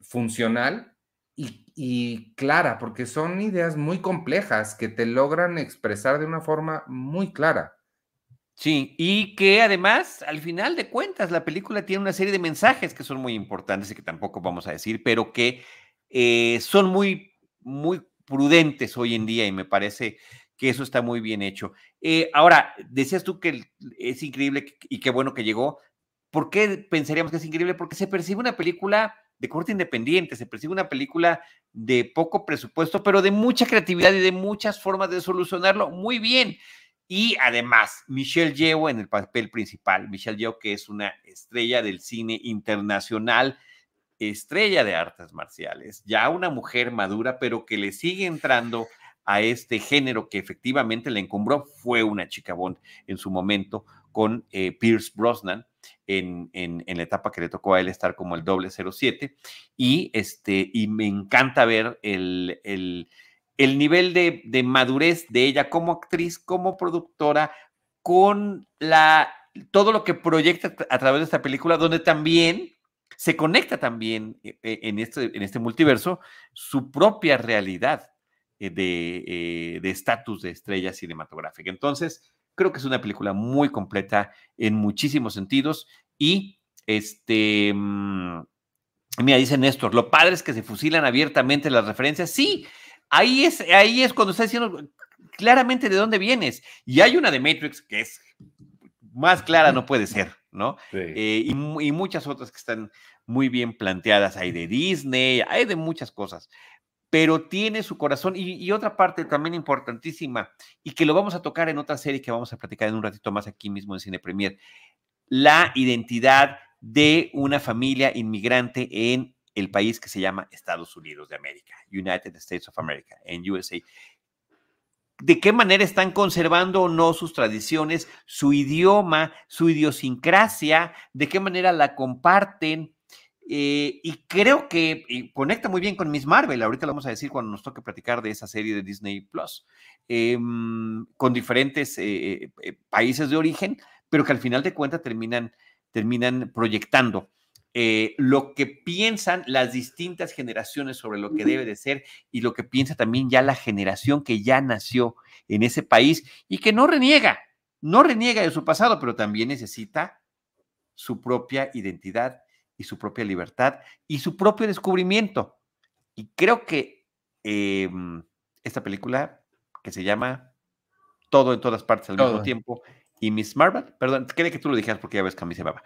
funcional y, clara, porque son ideas muy complejas que te logran expresar de una forma muy clara. Sí, y que además, al final de cuentas, la película tiene una serie de mensajes que son muy importantes y que tampoco vamos a decir, pero que eh, son muy, muy prudentes hoy en día y me parece que eso está muy bien hecho. Eh, ahora, decías tú que es increíble y qué bueno que llegó. ¿Por qué pensaríamos que es increíble? Porque se percibe una película de corte independiente, se percibe una película de poco presupuesto, pero de mucha creatividad y de muchas formas de solucionarlo muy bien. Y además, Michelle Yeoh en el papel principal, Michelle Yeoh que es una estrella del cine internacional, estrella de artes marciales, ya una mujer madura, pero que le sigue entrando a este género que efectivamente le encumbró fue una chica Bond en su momento con eh, Pierce Brosnan en, en, la etapa que le tocó a él estar como el doble 07 y, este, y me encanta ver el, el, el nivel de, de, madurez de ella como actriz, como productora, con la, todo lo que proyecta a través de esta película, donde también se conecta también eh, eh, en este, en este multiverso su propia realidad eh, de estatus de, estrella cinematográfica. Entonces, creo que es una película muy completa en muchísimos sentidos y este... Mm, mira, dice Néstor, lo padre es que se fusilan abiertamente las referencias. Sí, ahí es, ahí es cuando está diciendo claramente de dónde vienes. Y hay una de Matrix que es más clara, no puede ser, ¿no? Eh, y, y, muchas otras que están muy bien planteadas. Hay de Disney, hay de muchas cosas pero tiene su corazón. Y, otra parte también importantísima, y que lo vamos a tocar en otra serie que vamos a platicar en un ratito más aquí mismo en Cine Premier, la identidad de una familia inmigrante en el país que se llama Estados Unidos de América, United States of America, en USA. ¿De qué manera están conservando o no sus tradiciones, su idioma, su idiosincrasia? ¿De qué manera la comparten? Eh, y creo que conecta muy bien con Miss Marvel. Ahorita lo vamos a decir cuando nos toque platicar de esa serie de Disney Plus, em, con diferentes eh, eh, países de origen, pero que al final de cuentas terminan, terminan proyectando lo que piensan las distintas generaciones sobre lo que debe de ser y lo que piensa también ya la generación que ya nació en ese país y que no reniega, no reniega de su pasado, pero también necesita su propia identidad y su propia libertad y su propio descubrimiento. Y creo que em, esta película que se llama Todo en todas partes al mismo tiempo y Miss Marvel, perdón, quería que tú lo dijeras porque ya ves que a mí se baba.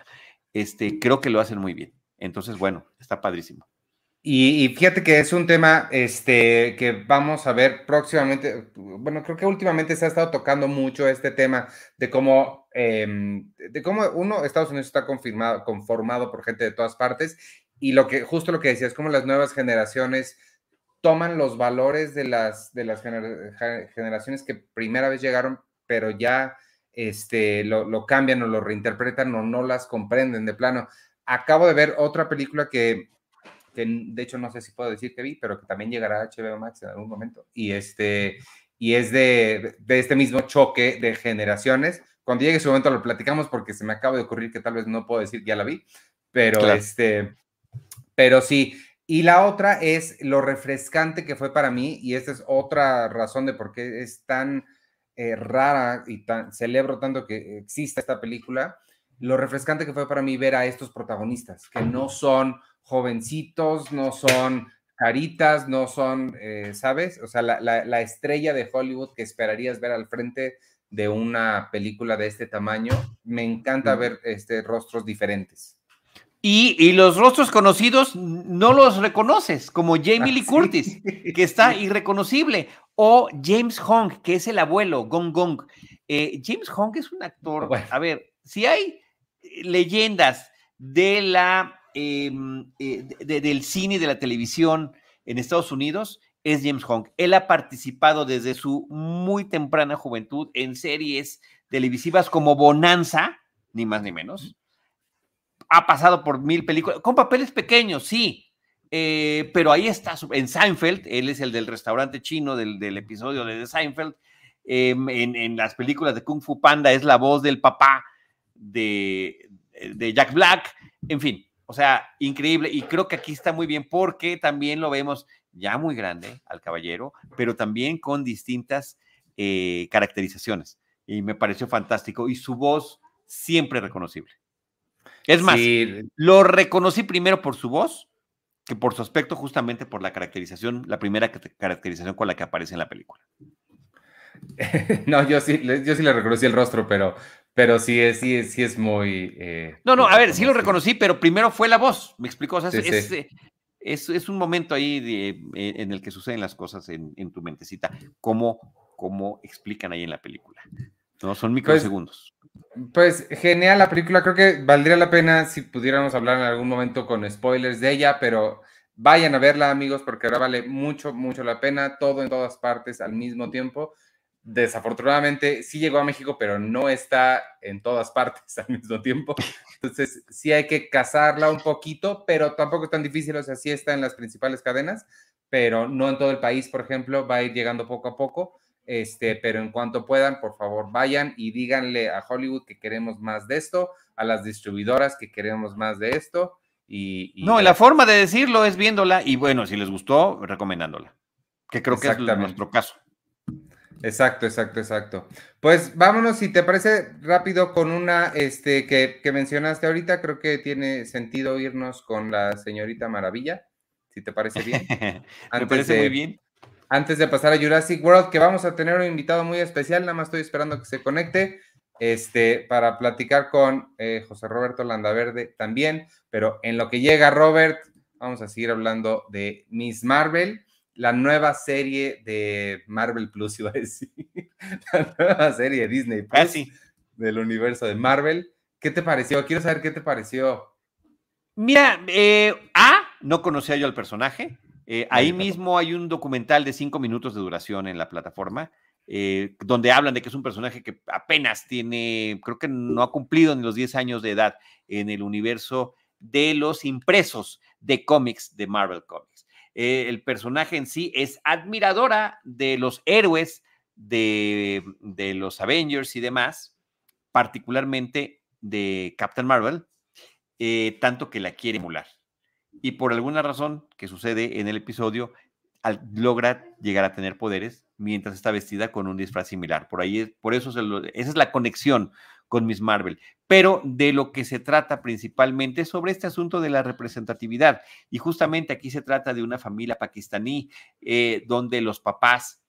Este, creo que lo hacen muy bien. Entonces, bueno, está padrísimo. Y, fíjate que es un tema este, que vamos a ver próximamente. Bueno, creo que últimamente se ha estado tocando mucho este tema de cómo, em, de cómo uno, Estados Unidos está confirmado, conformado por gente de todas partes y lo que, justo lo que decías, cómo las nuevas generaciones toman los valores de las, de las generaciones que primera vez llegaron, pero ya este, lo, lo cambian o lo reinterpretan o no las comprenden de plano acabo de ver otra película que, que, de hecho no sé si puedo decir que vi, pero que también llegará a HBO Max en algún momento. Y, este, y es de, de este mismo choque de generaciones. Cuando llegue su momento lo platicamos porque se me acaba de ocurrir que tal vez no puedo decir que ya la vi, pero este, pero sí. Y la otra es lo refrescante que fue para mí, y esta es otra razón de por qué es tan eh, rara y tan, celebro tanto que exista esta película, lo refrescante que fue para mí ver a estos protagonistas, que no son jovencitos, no son caritas, no son, eh, ¿sabes? O sea, la, estrella de Hollywood que esperarías ver al frente de una película de este tamaño. Me encanta ver este, rostros diferentes. Y, los rostros conocidos no los reconoces, como Jamie Lee Curtis, que está irreconocible, o James Hong, que es el abuelo, Gong Gong. Eh, James Hong es un actor, a ver, si hay leyendas de la, em, eh, del cine y de la televisión en Estados Unidos, es James Hong. Él ha participado desde su muy temprana juventud en series televisivas como Bonanza, ni más ni menos. Ha pasado por mil películas, con papeles pequeños, sí, eh, pero ahí está, en Seinfeld, él es el del restaurante chino del, episodio de Seinfeld, em, en, las películas de Kung Fu Panda es la voz del papá de, de Jack Black, en fin, o sea, increíble, y creo que aquí está muy bien porque también lo vemos ya muy grande al caballero, pero también con distintas eh, caracterizaciones, y me pareció fantástico, y su voz siempre reconocible. Es más, lo reconocí primero por su voz que por su aspecto, justamente por la caracterización, la primera caracterización con la que aparece en la película. no, yo sí, yo sí le reconocí el rostro, pero, pero sí, es, sí, sí es muy... Eh, no, no, a ver, sí lo reconocí, pero primero fue la voz, me explicó. O sea, eh, es, es, un momento ahí eh, en el que suceden las cosas en, tu mentecita, como, como explican ahí en la película. No, son pues, microsegundos. Pues genial la película, creo que valdría la pena si pudiéramos hablar en algún momento con spoilers de ella, pero vayan a verla amigos porque ahora vale mucho, mucho la pena, todo en todas partes al mismo tiempo. Desafortunadamente sí llegó a México, pero no está en todas partes al mismo tiempo. Entonces sí hay que cazarla un poquito, pero tampoco es tan difícil, o sea, sí está en las principales cadenas, pero no en todo el país, por ejemplo, va a ir llegando poco a poco. Este, pero en cuanto puedan, por favor, vayan y díganle a Hollywood que queremos más de esto, a las distribuidoras que queremos más de esto. Y, no, la forma de decirlo es viéndola y bueno, si les gustó, recomendándola, que creo que es nuestro caso. Exacto, exacto, exacto. Pues vámonos, si te parece rápido, con una este, que, que mencionaste ahorita, creo que tiene sentido irnos con la señorita Maravilla, si te parece bien. Me parece muy bien antes de pasar a Jurassic World, que vamos a tener un invitado muy especial, nada más estoy esperando que se conecte, este, para platicar con eh, José Roberto Landaverde también, pero en lo que llega Robert, vamos a seguir hablando de Miss Marvel, la nueva serie de Marvel Plus, iba a decir, la nueva serie de Disney Plus del universo de Marvel. ¿Qué te pareció? Quiero saber qué te pareció. Mira, eh, A, no conocía yo al personaje. Eh, ahí mismo hay un documental de cinco minutos de duración en la plataforma, eh, donde hablan de que es un personaje que apenas tiene, creo que no ha cumplido ni los 10 años de edad en el universo de los impresos de cómics de Marvel Comics. Eh, el personaje en sí es admiradora de los héroes de, los Avengers y demás, particularmente de Captain Marvel, tanto que la quiere emular y por alguna razón que sucede en el episodio, logra llegar a tener poderes mientras está vestida con un disfraz similar. Por ahí, por eso esa es la conexión con Miss Marvel. Pero de lo que se trata principalmente es sobre este asunto de la representatividad. Y justamente aquí se trata de una familia pakistaní eh, donde los papás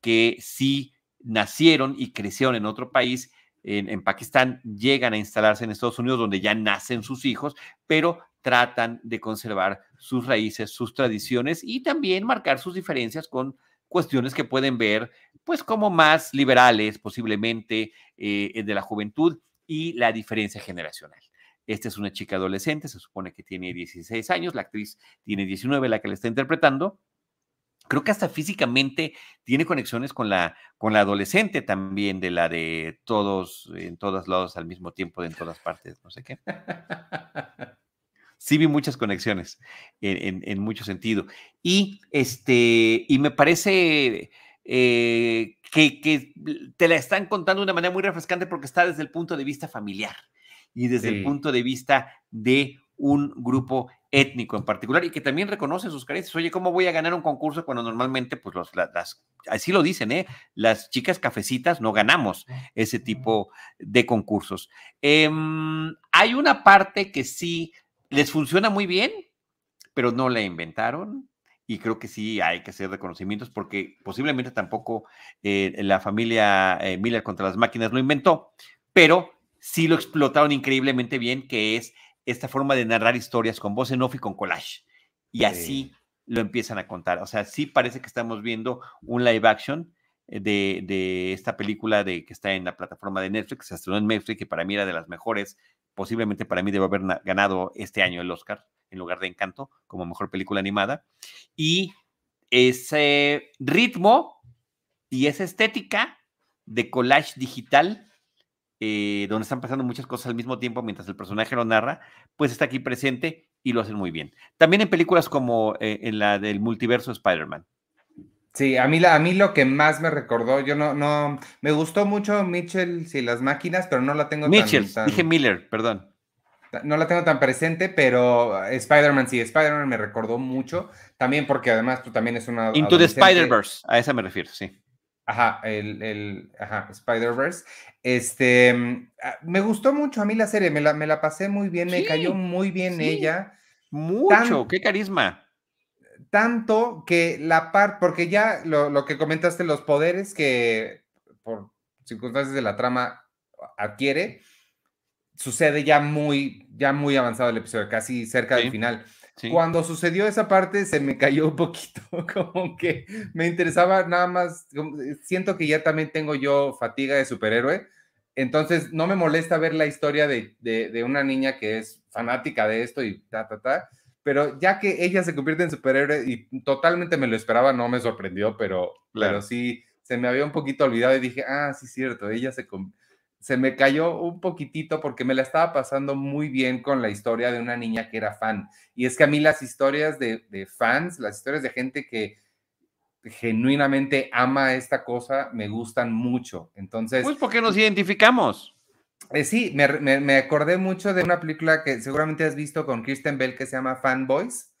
que sí nacieron y crecieron en otro país, en, Pakistán, llegan a instalarse en Estados Unidos, donde ya nacen sus hijos, pero tratan de conservar sus raíces, sus tradiciones y también marcar sus diferencias con cuestiones que pueden ver, pues, como más liberales, posiblemente, eh, de la juventud y la diferencia generacional. Esta es una chica adolescente, se supone que tiene 16 años, la actriz tiene 19, la que la está interpretando. Creo que hasta físicamente tiene conexiones con la, con la adolescente también, de la de todos, en todos lados al mismo tiempo, en todas partes, no sé qué. sí vi muchas conexiones en, en, mucho sentido. Y, este, y me parece eh, que, que, te la están contando de una manera muy refrescante porque está desde el punto de vista familiar y desde el punto de vista de un grupo étnico en particular y que también reconoce sus carencias. Oye, ¿cómo voy a ganar un concurso cuando normalmente, pues los, las, así lo dicen, ¿eh? Las chicas cafecitas no ganamos ese tipo de concursos. Em, hay una parte que sí les funciona muy bien, pero no la inventaron. Y creo que sí hay que hacer reconocimientos porque posiblemente tampoco eh, la familia eh, Miller contra las máquinas lo inventó, pero sí lo explotaron increíblemente bien, que es esta forma de narrar historias con voz en off y con collage. Y así lo empiezan a contar. O sea, sí parece que estamos viendo un live action eh, de, esta película de, que está en la plataforma de Netflix, se estrenó en Netflix, que para mí era de las mejores, posiblemente para mí debe haber ganado este año el Oscar en lugar de Encanto como mejor película animada. Y ese ritmo y esa estética de collage digital eh, donde están pasando muchas cosas al mismo tiempo mientras el personaje lo narra, pues está aquí presente y lo hacen muy bien. También en películas como eh, en la del multiverso Spider-Man. Sí, a mí, a mí lo que más me recordó, yo no, no, me gustó mucho Mitchell y las máquinas, pero no la tengo Mitchell, tan, dije Miller, perdón. No la tengo tan presente, pero Spider-Man sí, Spider-Man me recordó mucho, también porque además tú también es una... Into the Spider-Verse, a esa me refiero, sí. Ajá, el, el Spider-Verse. Este, mm, ah, me gustó mucho a mí la serie, me la, me la pasé muy bien, me cayó muy bien ella. Mucho, qué carisma. Tanto que la parte, porque ya lo, lo, que comentaste, los poderes que por circunstancias de la trama adquiere, sucede ya muy, ya muy avanzado el episodio, casi cerca del final. Cuando sucedió esa parte se me cayó un poquito, como que me interesaba nada más, siento que ya también tengo yo fatiga de superhéroe, entonces no me molesta ver la historia de, de, una niña que es fanática de esto y ta, ta, ta, pero ya que ella se convierte en superhéroe y totalmente me lo esperaba, no me sorprendió, pero, pero sí se me había un poquito olvidado y dije, ah, sí, cierto, ella se, se me cayó un poquitito porque me la estaba pasando muy bien con la historia de una niña que era fan. Y es que a mí las historias de, fans, las historias de gente que genuinamente ama esta cosa, me gustan mucho. Entonces... Pues porque nos identificamos. Eh, sí, me, me, acordé mucho de una película que seguramente has visto con Kristen Bell que se llama Fanboys.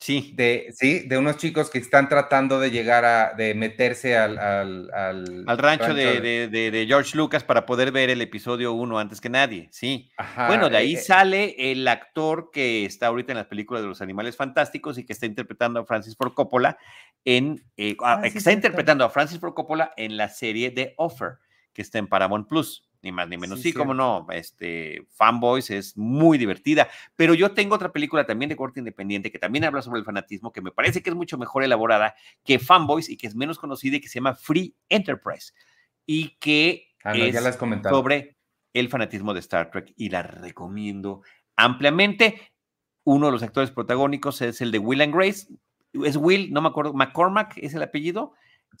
Sí. De, sí, de unos chicos que están tratando de llegar a, de meterse al... Al, al, rancho, de, de, George Lucas para poder ver el episodio 1 antes que nadie, sí. bueno, de ahí eh, eh. sale el actor que está ahorita en las películas de los animales fantásticos y que está interpretando a Francis Ford Coppola en... Eh, ah, que está interpretando a Francis Ford Coppola en la serie de Offer, que está en Paramount Plus ni más ni menos. Sí, como no, este, Fanboys es muy divertida, pero yo tengo otra película también de corte independiente que también habla sobre el fanatismo, que me parece que es mucho mejor elaborada que Fanboys y que es menos conocida y que se llama Free Enterprise y que ah, es sobre el fanatismo de Star Trek y la recomiendo ampliamente. Uno de los actores protagónicos es el de Will and Grace. Es Will, no me acuerdo, McCormack es el apellido.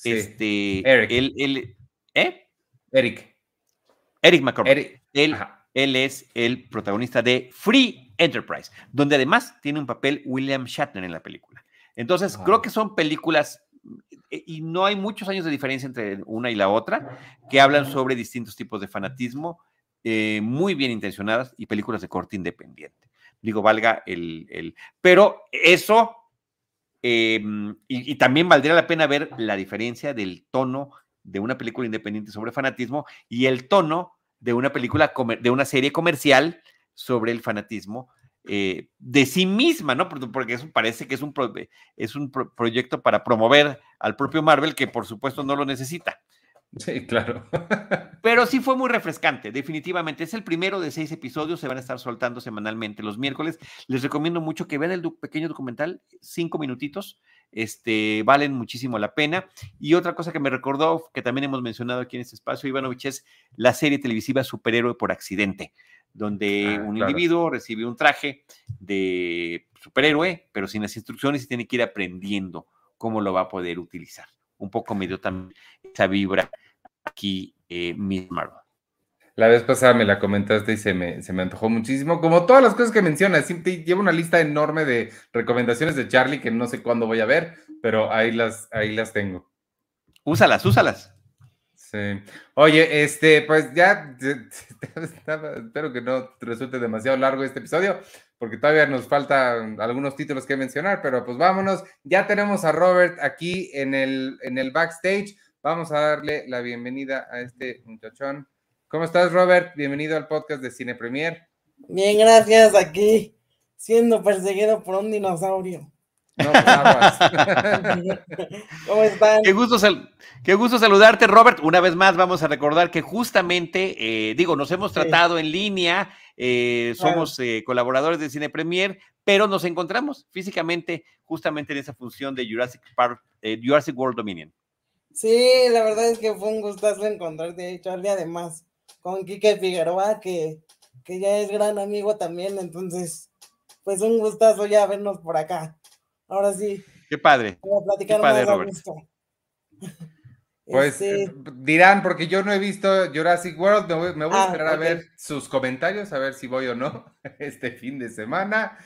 Este, Eric. ¿eh? Eric. Eric McCormack. él, es el protagonista de Free Enterprise, donde además tiene un papel William Shatner en la película. Entonces, creo que son películas, eh, y no hay muchos años de diferencia entre una y la otra, que hablan sobre distintos tipos de fanatismo, eh, muy bien intencionadas y películas de corte independiente. Digo, valga el... pero eso, em, y, y también valdría la pena ver la diferencia del tono de una película independiente sobre fanatismo y el tono de una película, de una serie comercial sobre el fanatismo eh, de sí misma, ¿no? Porque eso parece que es un, es un proyecto para promover al propio Marvel, que por supuesto no lo necesita. Sí, claro. Pero sí fue muy refrescante, definitivamente. Es el primero de seis episodios, se van a estar soltando semanalmente los miércoles. Les recomiendo mucho que vean el pequeño documental, cinco minutitos, este, valen muchísimo la pena. Y otra cosa que me recordó, que también hemos mencionado aquí en este espacio, Ivanovich, es la serie televisiva Superhéroe por accidente, donde ah, un individuo recibe un traje de superhéroe, pero sin las instrucciones y tiene que ir aprendiendo cómo lo va a poder utilizar un poco medio también esa vibra aquí, eh, Miss Marvel. La vez pasada me la comentaste y se me, se me antojó muchísimo. Como todas las cosas que mencionas, siempre llevo una lista enorme de recomendaciones de Charlie que no sé cuándo voy a ver, pero ahí las, ahí las tengo. Úsalas, úsalas. Sí. Oye, este, pues ya espero que no resulte demasiado largo este episodio, porque todavía nos faltan algunos títulos que mencionar, pero pues vámonos. Ya tenemos a Robert aquí en el, en el backstage. Vamos a darle la bienvenida a este muchachón. ¿Cómo estás, Robert? Bienvenido al podcast de Cine Premier. Bien, gracias. Aquí siendo perseguido por un dinosaurio. No, ¿Cómo están? Qué gusto, qué gusto, saludarte, Robert. Una vez más, vamos a recordar que justamente, eh, digo, nos hemos tratado en línea, eh, somos eh, colaboradores de Cine Premier, pero nos encontramos físicamente justamente en esa función de Jurassic Park, Jurassic World Dominion. Sí, la verdad es que fue un gustazo encontrarte, Charlie, además con Quique Figueroa, que, que ya es gran amigo también, entonces, pues un gustazo ya vernos por acá. Ahora sí. Qué padre. Qué padre, Robert. Pues este eh, dirán, porque yo no he visto Jurassic World, me voy, a ah, esperar a ver sus comentarios, a ver si voy o no este fin de semana.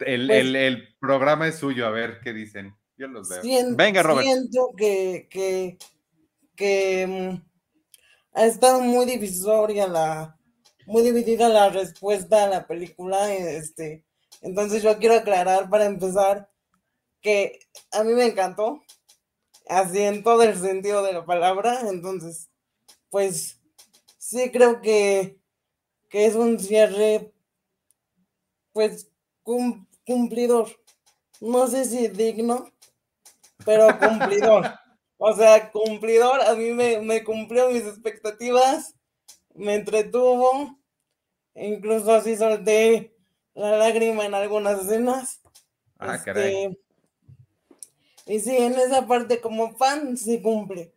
El, pues el, programa es suyo, a ver qué dicen. Yo los veo. Venga, Robert. Siento que, que, que mm, ha estado muy divisoria la, muy dividida la respuesta a la película. Este, entonces yo quiero aclarar para empezar que a mí me encantó, así en todo el sentido de la palabra. Entonces, pues sí creo que, que es un cierre, pues cumplidor. No sé si digno, pero cumplidor. O sea, cumplidor, a mí me, me cumplió mis expectativas, me entretuvo, incluso así solté la lágrima en algunas escenas. Ah, caray. Y sí, en esa parte como fan sí cumple.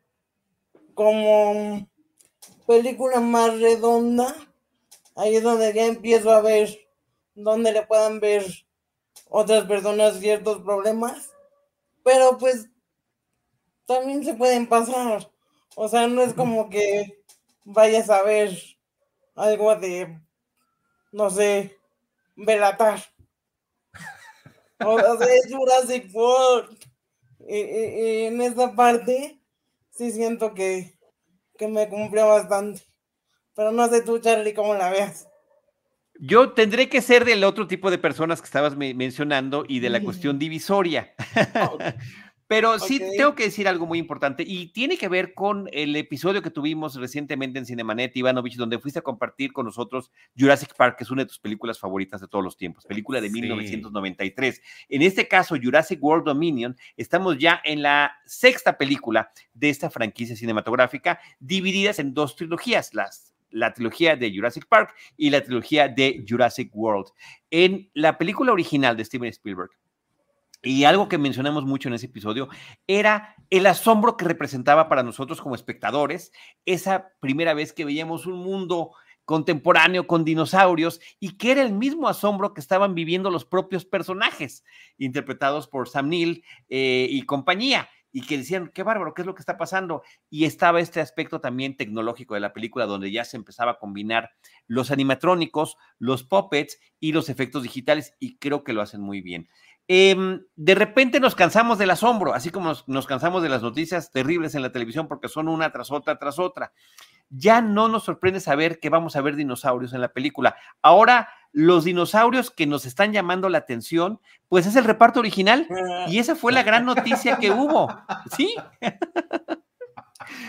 Como película más redonda, ahí es donde ya empiezo a ver, donde le puedan ver otras personas ciertos problemas. Pero pues también se pueden pasar. O sea, no es como que vayas a ver algo de, no sé, Belatar. O sea, es Jurassic World. Y, en esta parte sí siento que, que me cumplió bastante. Pero no sé tú, Charlie, cómo la veas. Yo tendré que ser del otro tipo de personas que estabas mencionando y de la cuestión divisoria. Pero sí tengo que decir algo muy importante y tiene que ver con el episodio que tuvimos recientemente en Cinemanet, Ivanovich, donde fuiste a compartir con nosotros Jurassic Park, que es una de tus películas favoritas de todos los tiempos, película de 1993. En este caso, Jurassic World Dominion, estamos ya en la sexta película de esta franquicia cinematográfica, divididas en dos trilogías, las la trilogía de Jurassic Park y la trilogía de Jurassic World. En la película original de Steven Spielberg, y algo que mencionamos mucho en ese episodio era el asombro que representaba para nosotros como espectadores esa primera vez que veíamos un mundo contemporáneo con dinosaurios y que era el mismo asombro que estaban viviendo los propios personajes interpretados por Sam Neill eh, y compañía y que decían, qué bárbaro, ¿qué es lo que está pasando? Y estaba este aspecto también tecnológico de la película donde ya se empezaba a combinar los animatrónicos, los puppets y los efectos digitales y creo que lo hacen muy bien. Em, de repente nos cansamos del asombro, así como nos, cansamos de las noticias terribles en la televisión porque son una tras otra tras otra. Ya no nos sorprende saber que vamos a ver dinosaurios en la película. Ahora, los dinosaurios que nos están llamando la atención, pues es el reparto original. Y esa fue la gran noticia que hubo. ¿Sí?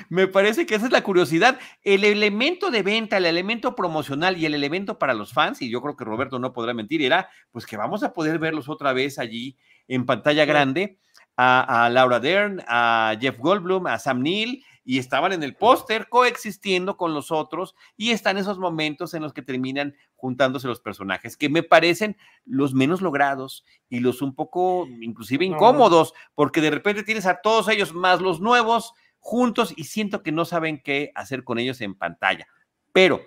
Me parece que esa es la curiosidad. El elemento de venta, el elemento promocional y el elemento para los fans, y yo creo que Roberto no podrá mentir, era pues que vamos a poder verlos otra vez allí en pantalla grande, a, Laura Dern, a Jeff Goldblum, a Sam Neill, y estaban en el póster coexistiendo con los otros, y están esos momentos en los que terminan juntándose los personajes, que me parecen los menos logrados y los un poco inclusive incómodos, porque de repente tienes a todos ellos más los nuevos, juntos y siento que no saben qué hacer con ellos en pantalla. Pero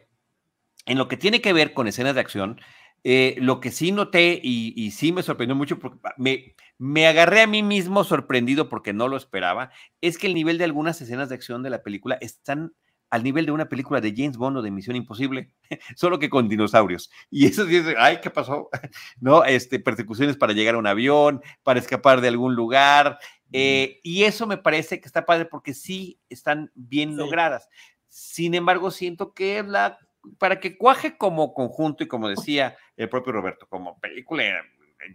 en lo que tiene que ver con escenas de acción, eh, lo que sí noté y, sí me sorprendió mucho, porque me, me agarré a mí mismo sorprendido porque no lo esperaba, es que el nivel de algunas escenas de acción de la película están al nivel de una película de James Bond o de Misión Imposible, solo que con dinosaurios. Y eso dice, ay, ¿qué pasó? ¿No? Este, persecuciones para llegar a un avión, para escapar de algún lugar. Eh, y eso me parece que está padre porque sí están bien logradas. Sin embargo, siento que la, para que cuaje como conjunto y como decía el propio Roberto, como película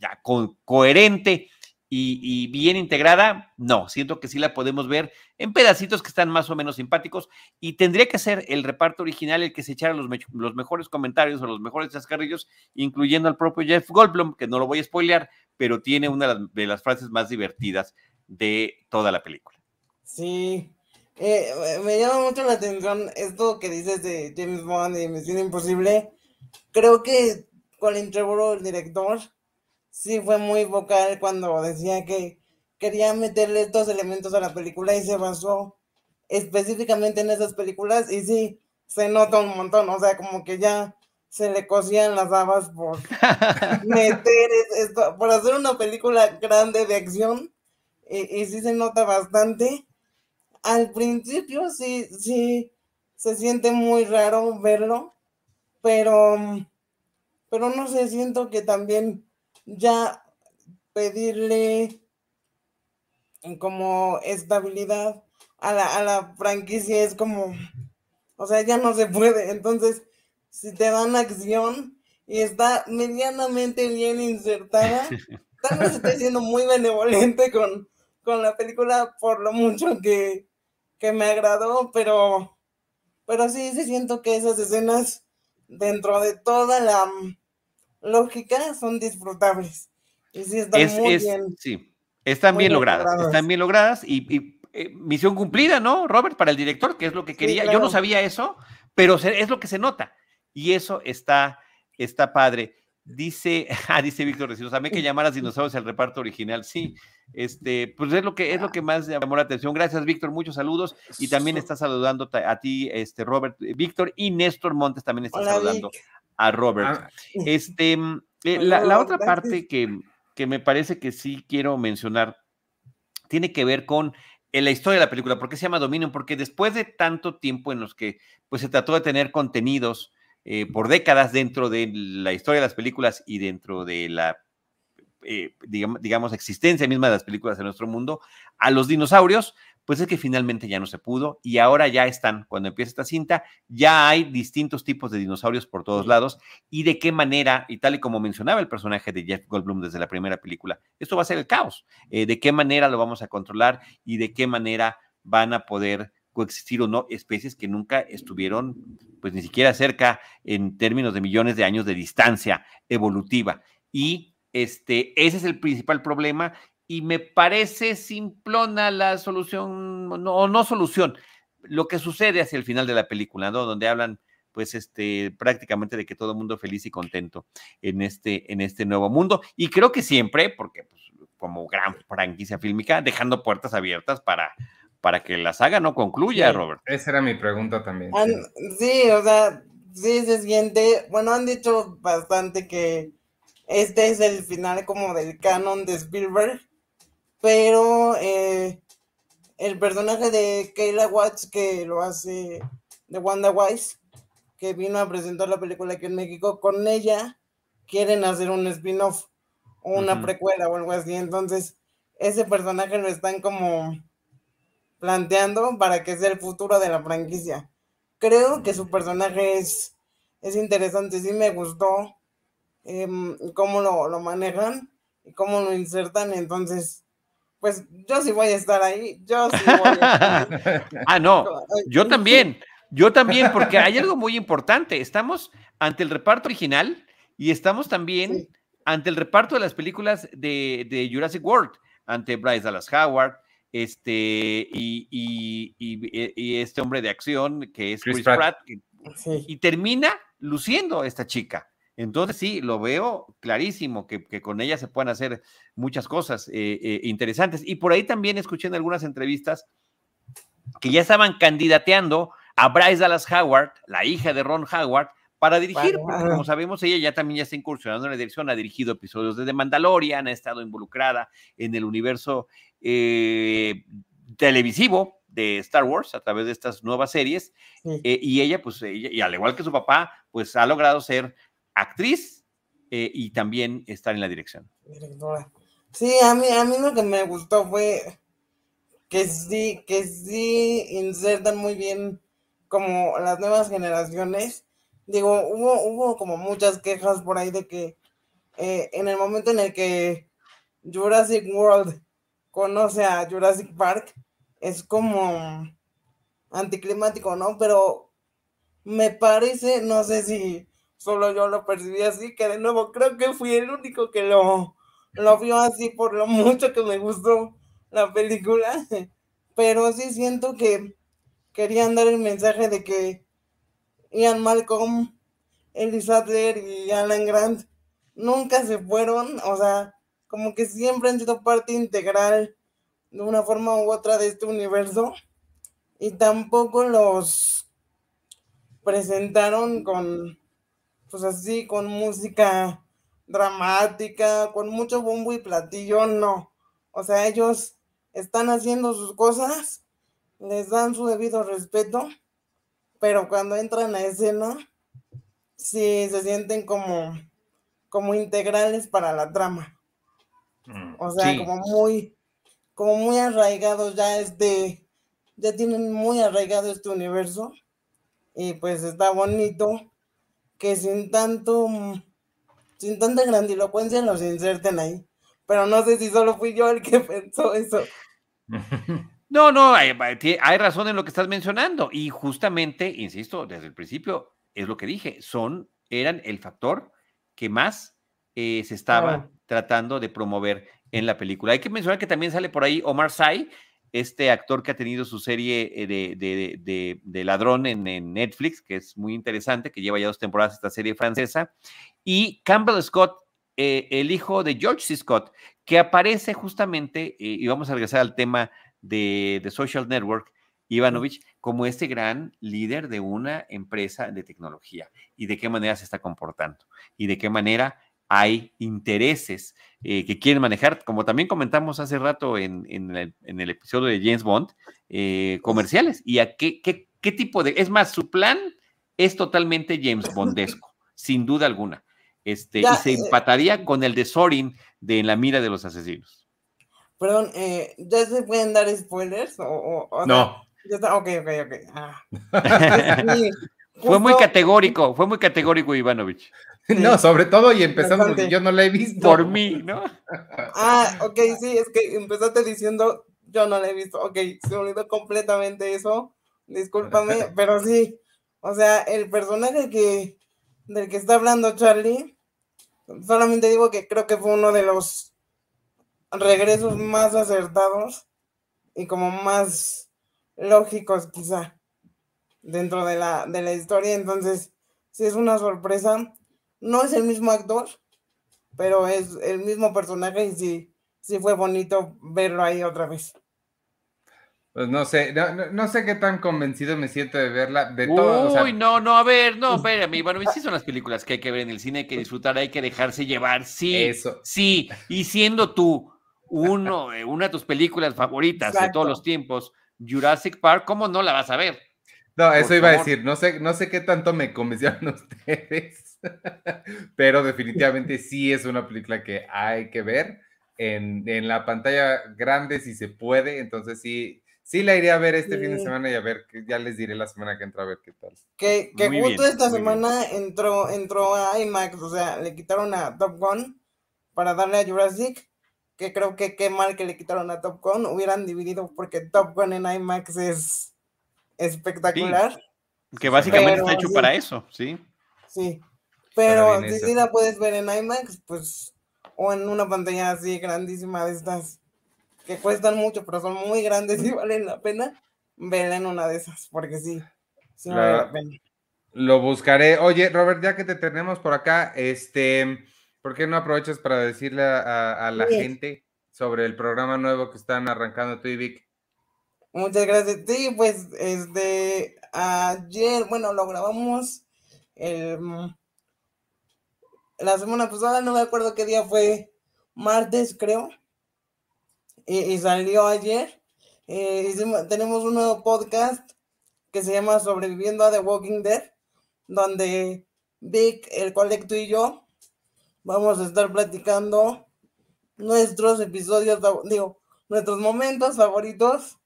ya coherente y, bien integrada, no, siento que sí la podemos ver en pedacitos que están más o menos simpáticos y tendría que ser el reparto original el que se echara los, los mejores comentarios o los mejores chascarrillos, incluyendo al propio Jeff Goldblum, que no lo voy a spoilear, pero tiene una de las, frases más divertidas de toda la película. Sí, eh, me llama mucho la atención esto que dices de James Bond y Misión Imposible. Creo que Colin Trevorrow, el director, sí fue muy vocal cuando decía que quería meterle estos elementos a la película y se basó específicamente en esas películas y sí, se nota un montón, o sea, como que ya se le cosían las habas por meter esto, por hacer una película grande de acción y, y sí se nota bastante. Al principio sí, sí, se siente muy raro verlo, pero, pero no sé, siento que también ya pedirle como estabilidad a la, a la franquicia es como, o sea, ya no se puede. Entonces, si te dan acción y está medianamente bien insertada, tal vez esté siendo muy benevolente con, con la película por lo mucho que, que me agradó, pero, pero sí, sí siento que esas escenas dentro de toda la lógica son disfrutables. Y sí, están muy bien. Sí, están bien, logradas, Están bien logradas y, eh, misión cumplida, ¿no, Robert? Para el director, que es lo que quería. Yo no sabía eso, pero es lo que se nota. Y eso está, está padre. Dice, ah, dice Víctor Recinos, a mí que llamar a dinosaurios al reparto original. Sí, este, pues es lo que es lo que más llamó la atención. Gracias, Víctor, muchos saludos. Y también está saludando a ti, este, Robert, Víctor, y Néstor Montes también está saludando a Robert. Ah, este, mm, eh, la, otra parte que, que, me parece que sí quiero mencionar tiene que ver con eh, la historia de la película. ¿Por qué se llama Dominion? Porque después de tanto tiempo en los que pues, se trató de tener contenidos eh, por décadas dentro de la historia de las películas y dentro de la digamos, digamos, existencia misma de las películas en nuestro mundo, a los dinosaurios, pues es que finalmente ya no se pudo y ahora ya están, cuando empieza esta cinta, ya hay distintos tipos de dinosaurios por todos lados y de qué manera, y tal y como mencionaba el personaje de Jeff Goldblum desde la primera película, esto va a ser el caos, eh, de qué manera lo vamos a controlar y de qué manera van a poder coexistir o no especies que nunca estuvieron pues ni siquiera cerca en términos de millones de años de distancia evolutiva. Y este, ese es el principal problema y me parece simplona la solución, o no solución, lo que sucede hacia el final de la película, ¿no? Donde hablan, pues, este, prácticamente de que todo mundo feliz y contento en este, en este nuevo mundo. Y creo que siempre, porque pues, como gran franquicia fílmica, dejando puertas abiertas para, para que la saga no concluya, Robert. Esa era mi pregunta también. sí, o sea, sí se siente, bueno, han dicho bastante que este es el final como del canon de Spielberg pero eh, el personaje de Kayla Watts que lo hace de Wanda Wise, que vino a presentar la película aquí en México, con ella quieren hacer un spin-off o una precuela o algo así. Entonces, ese personaje lo están como planteando para que sea el futuro de la franquicia. Creo que su personaje es, es interesante, sí me gustó em, cómo lo, lo manejan y cómo lo insertan. Entonces, pues yo sí voy a estar ahí, yo sí voy a estar ah, no, yo también, yo también, porque hay algo muy importante, estamos ante el reparto original y estamos también ante el reparto de las películas de, Jurassic World, ante Bryce Dallas Howard, este, y, este hombre de acción que es Chris, Pratt, y termina luciendo esta chica. Entonces sí, lo veo clarísimo que, con ella se pueden hacer muchas cosas eh, eh, interesantes. Y por ahí también escuché en algunas entrevistas que ya estaban candidateando a Bryce Dallas Howard, la hija de Ron Howard, para dirigir, porque como sabemos, ella ya también ya está incursionando en la dirección, ha dirigido episodios de The Mandalorian, ha estado involucrada en el universo eh, televisivo de Star Wars a través de estas nuevas series. Eh, y ella, pues, y al igual que su papá, pues ha logrado ser actriz eh, y también estar en la dirección. Sí, a mí, a mí lo que me gustó fue que sí, que sí insertan muy bien como las nuevas generaciones. Digo, hubo, hubo como muchas quejas por ahí de que eh, en el momento en el que Jurassic World conoce a Jurassic Park, es como anticlimático, ¿no? Pero me parece, no sé si solo yo lo percibí así, que de nuevo creo que fui el único que lo, lo vio así por lo mucho que me gustó la película, pero sí siento que querían dar el mensaje de que Ian Malcolm, Elizabeth y Alan Grant nunca se fueron, o sea, como que siempre han sido parte integral de una forma u otra de este universo y tampoco los presentaron con, pues así, con música dramática, con mucho bombo y platillo, no. O sea, ellos están haciendo sus cosas, les dan su debido respeto, pero cuando entran a escena, sí se sienten como como integrales para la trama. Mm, o sea, como muy, como muy arraigados ya este, ya tienen muy arraigado este universo. Y pues está bonito que sin tanto, sin tanta grandilocuencia los inserten ahí. Pero no sé si solo fui yo el que pensó eso. No, no, hay, hay, razón en lo que estás mencionando. Y justamente, insisto, desde el principio, es lo que dije, son, eran el factor que más eh, se estaba tratando de promover en la película. Hay que mencionar que también sale por ahí Omar Sy, este actor que ha tenido su serie eh, de, de, ladrón en, Netflix, que es muy interesante, que lleva ya dos temporadas esta serie francesa, y Campbell Scott, eh, el hijo de George C. Scott, que aparece justamente, y vamos a regresar al tema de, Social Network, Ivanovich, como este gran líder de una empresa de tecnología y de qué manera se está comportando y de qué manera hay intereses eh, que quieren manejar, como también comentamos hace rato en, el, episodio de James Bond, eh, comerciales. ¿Y a qué, qué, tipo de... Es más, su plan es totalmente James Bondesco, sin duda alguna. Este, y se eh, empataría con el de Sorin de En la mira de los asesinos. Perdón, ¿ya se pueden dar spoilers? O, no. ok, ok, ok. Ah. Fue muy categórico, fue muy categórico Ivanovich. No, sobre todo y empezando porque yo no la he visto. Por mí, ¿no? Ah, ok, sí, es que empezaste diciendo yo no la he visto. Ok, se olvidó completamente eso. Discúlpame, pero sí. O sea, el personaje que del que está hablando Charlie, solamente digo que creo que fue uno de los regresos más acertados y como más lógicos quizá dentro de la, de la historia. Entonces, sí es una sorpresa. No es el mismo actor, pero es el mismo personaje y sí, sí fue bonito verlo ahí otra vez. Pues no sé, no, sé qué tan convencido me siento de verla. De todo, Uy, no, no, a ver, no, espérame. Bueno, sí son las películas que hay que ver en el cine, hay que disfrutar, hay que dejarse llevar. Sí, Eso. sí. Y siendo tú uno, eh, una de tus películas favoritas de todos los tiempos, Jurassic Park, ¿cómo no la vas a ver? No, eso iba a decir, no sé, no sé qué tanto me convencieron ustedes, pero definitivamente sí es una película que hay que ver en, la pantalla grande si se puede, entonces sí, sí la iré a ver este fin de semana y a ver, ya les diré la semana que entra a ver qué tal. Que, que justo esta semana entró, entró a IMAX, o sea, le quitaron a Top Gun para darle a Jurassic, que creo que qué mal que le quitaron a Top Gun, hubieran dividido porque Top Gun en IMAX es espectacular. que básicamente está hecho para eso, sí. Sí, pero si la puedes ver en IMAX, pues, o en una pantalla así grandísima de estas que cuestan mucho, pero son muy grandes y valen la pena, verla en una de esas, porque sí, sí vale la pena. Lo buscaré. Oye, Robert, ya que te tenemos por acá, este, ¿por qué no aprovechas para decirle a, la gente sobre el programa nuevo que están arrancando tú y Vic? Muchas gracias. Sí, pues este ayer, bueno, lo grabamos el, mm, la semana pasada, no me acuerdo qué día fue, martes creo, y, salió ayer. eh, tenemos un nuevo podcast que se llama Sobreviviendo a The Walking Dead, donde Vic, el colecto y yo vamos a estar platicando nuestros episodios, digo, nuestros momentos favoritos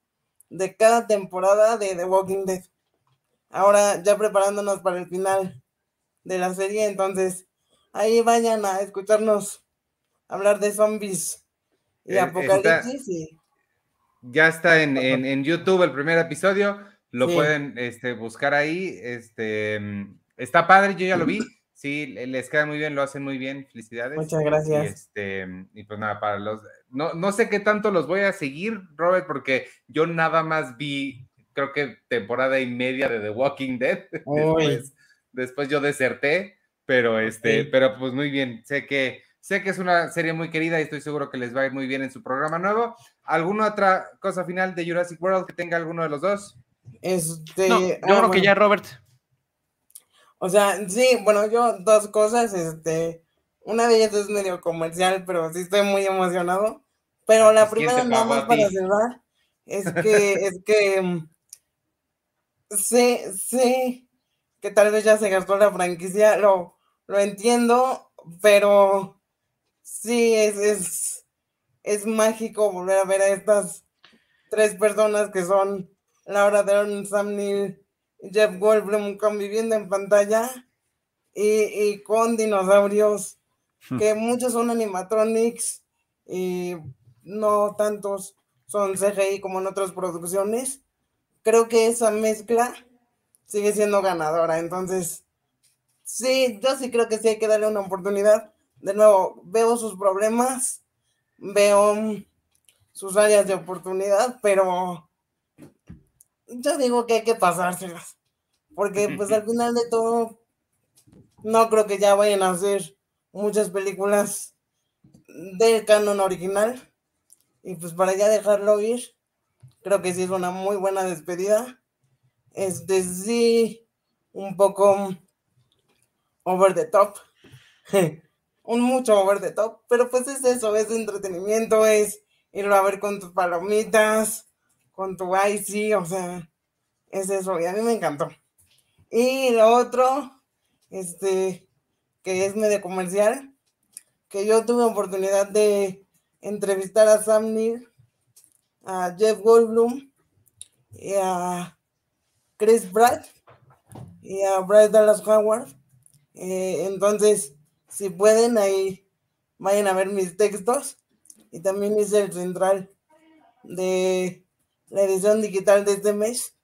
de cada temporada de The Walking Dead. Ahora ya preparándonos para el final de la serie, entonces ahí vayan a escucharnos hablar de zombies y eh, apocalipsis. Ya está en, YouTube el primer episodio, lo pueden este, buscar ahí. Este, está padre, yo ya lo vi. Sí, les queda muy bien, lo hacen muy bien. Felicidades. Muchas gracias. Y, este, y pues nada, para los. No, no sé qué tanto los voy a seguir, Robert, porque yo nada más vi, creo que temporada y media de The Walking Dead. Después, después yo deserté, pero este, pero pues muy bien. Sé que Sé que es una serie muy querida y estoy seguro que les va a ir muy bien en su programa nuevo. ¿Alguna otra cosa final de Jurassic World que tenga alguno de los dos? Este, yo ah, creo que ya, Robert. O sea, sí, bueno, yo dos cosas, este, una de ellas es medio comercial, pero sí estoy muy emocionado. Pero la primera nada más para cerrar es que, es que mm, sí, sí, que tal vez ya se gastó la franquicia, lo, lo entiendo, pero sí, es, es, mágico volver a ver a estas tres personas que son Laura Dern, Sam Neill Jeff Goldblum conviviendo en pantalla y, con dinosaurios, hmm. que muchos son animatronics y no tantos son CGI como en otras producciones. Creo que esa mezcla sigue siendo ganadora. Entonces, sí, yo sí creo que sí hay que darle una oportunidad de nuevo, veo sus problemas, veo sus áreas de oportunidad, pero yo digo que hay que pasárselas, porque pues al final de todo, no creo que ya vayan a hacer muchas películas del canon original, y pues para ya dejarlo ir, creo que sí es una muy buena despedida. Este sí, un poco over the top. un mucho over the top, pero pues es eso, es entretenimiento, es irlo a ver con tus palomitas, con tu icy, o sea, es eso, y a mí me encantó. Y lo otro, este, que es medio comercial, que yo tuve oportunidad de entrevistar a Sam Neill, a Jeff Goldblum y a Chris Pratt y a Bryce Dallas Howard. Eh, entonces, si pueden, ahí vayan a ver mis textos. Y también hice el central de la edición digital de este mes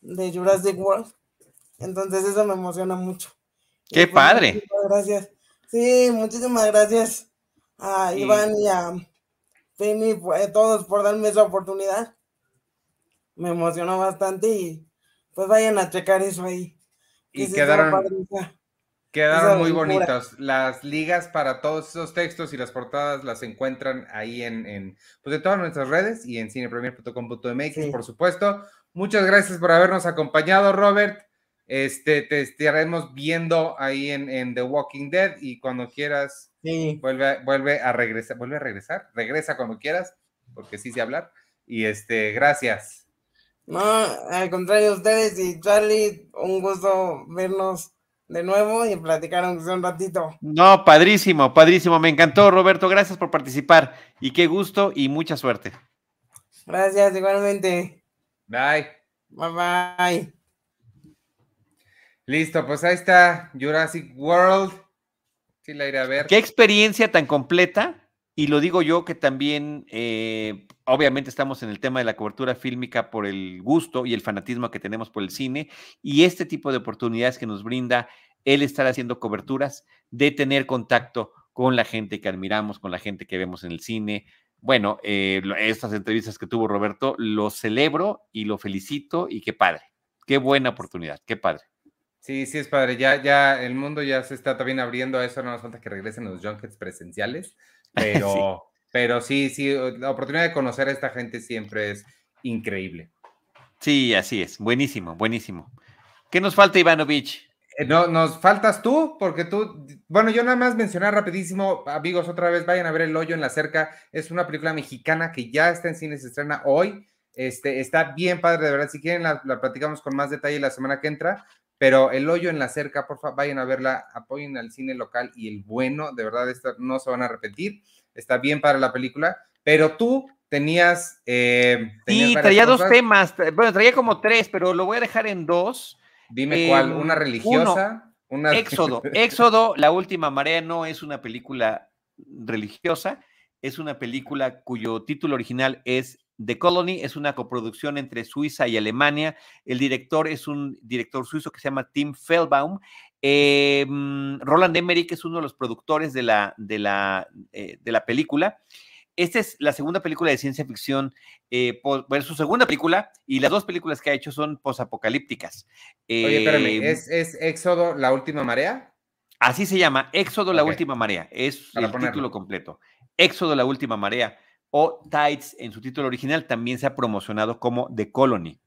de Jurassic World. Entonces eso me emociona mucho. ¡Qué pues, padre! Gracias. Sí, muchísimas gracias a Iván y a Penny, a pues, todos por darme esa oportunidad. Me emocionó bastante y pues vayan a checar eso ahí. Y quedaron, Quedaron muy bonitos. Las ligas para todos esos textos y las portadas las encuentran ahí en, en, pues todas nuestras redes y en cinepremier.com.mx, por supuesto. Muchas gracias por habernos acompañado, Robert. Este, te estaremos viendo ahí en, The Walking Dead y cuando quieras, vuelve, vuelve a regresar, vuelve a regresar, regresa cuando quieras, porque sí sé hablar. Y este, gracias. No, al contrario, ustedes y Charlie, un gusto vernos de nuevo y platicaron un ratito. No, padrísimo, padrísimo. Me encantó, Roberto. Gracias por participar. Y qué gusto y mucha suerte. Gracias, igualmente. Bye. Bye bye. Listo, pues ahí está Jurassic World. Sí, la iré a ver. Qué experiencia tan completa. Y lo digo yo que también, eh, obviamente estamos en el tema de la cobertura fílmica por el gusto y el fanatismo que tenemos por el cine y este tipo de oportunidades que nos brinda el estar haciendo coberturas, de tener contacto con la gente que admiramos, con la gente que vemos en el cine. Bueno, eh, estas entrevistas que tuvo Roberto, lo celebro y lo felicito y qué padre, qué buena oportunidad, qué padre. Sí, sí es padre. Ya, ya el mundo ya se está también abriendo a eso. No nos falta que regresen los junkets presenciales. Pero, sí. pero sí, sí, la oportunidad de conocer a esta gente siempre es increíble. Sí, así es. Buenísimo, buenísimo. ¿Qué nos falta, Ivanovich? Eh, no, nos faltas tú, porque tú, bueno, yo nada más mencionar rapidísimo, amigos, otra vez vayan a ver El Hoyo en la Cerca, es una película mexicana que ya está en cine, se estrena hoy, Este, está bien padre, de verdad. Si quieren, la, platicamos con más detalle la semana que entra. Pero El Hoyo en la Cerca, por favor, vayan a verla, apoyen al cine local y el bueno, de verdad, esto no se van a repetir. Está bien para la película. Pero tú tenías. Eh, sí, traía dos temas. Bueno, traía como tres, pero lo voy a dejar en dos. Dime cuál, una em, religiosa. una... Éxodo. Éxodo, La Última Marea no es una película religiosa, es una película cuyo título original es The Colony, es una coproducción entre Suiza y Alemania. El director es un director suizo que se llama Tim Feldbaum. Em, Roland Emmerich es uno de los productores de la, de la, eh, de la película. Esta es la segunda película de ciencia ficción, eh, bueno, su segunda película, y las dos películas que ha hecho son posapocalípticas. Oye, espérame, em, ¿es, ¿es, Éxodo, la última marea? Así se llama, Éxodo, la última marea, es el título completo. Éxodo, la última marea, o Tides en su título original, también se ha promocionado como The Colony,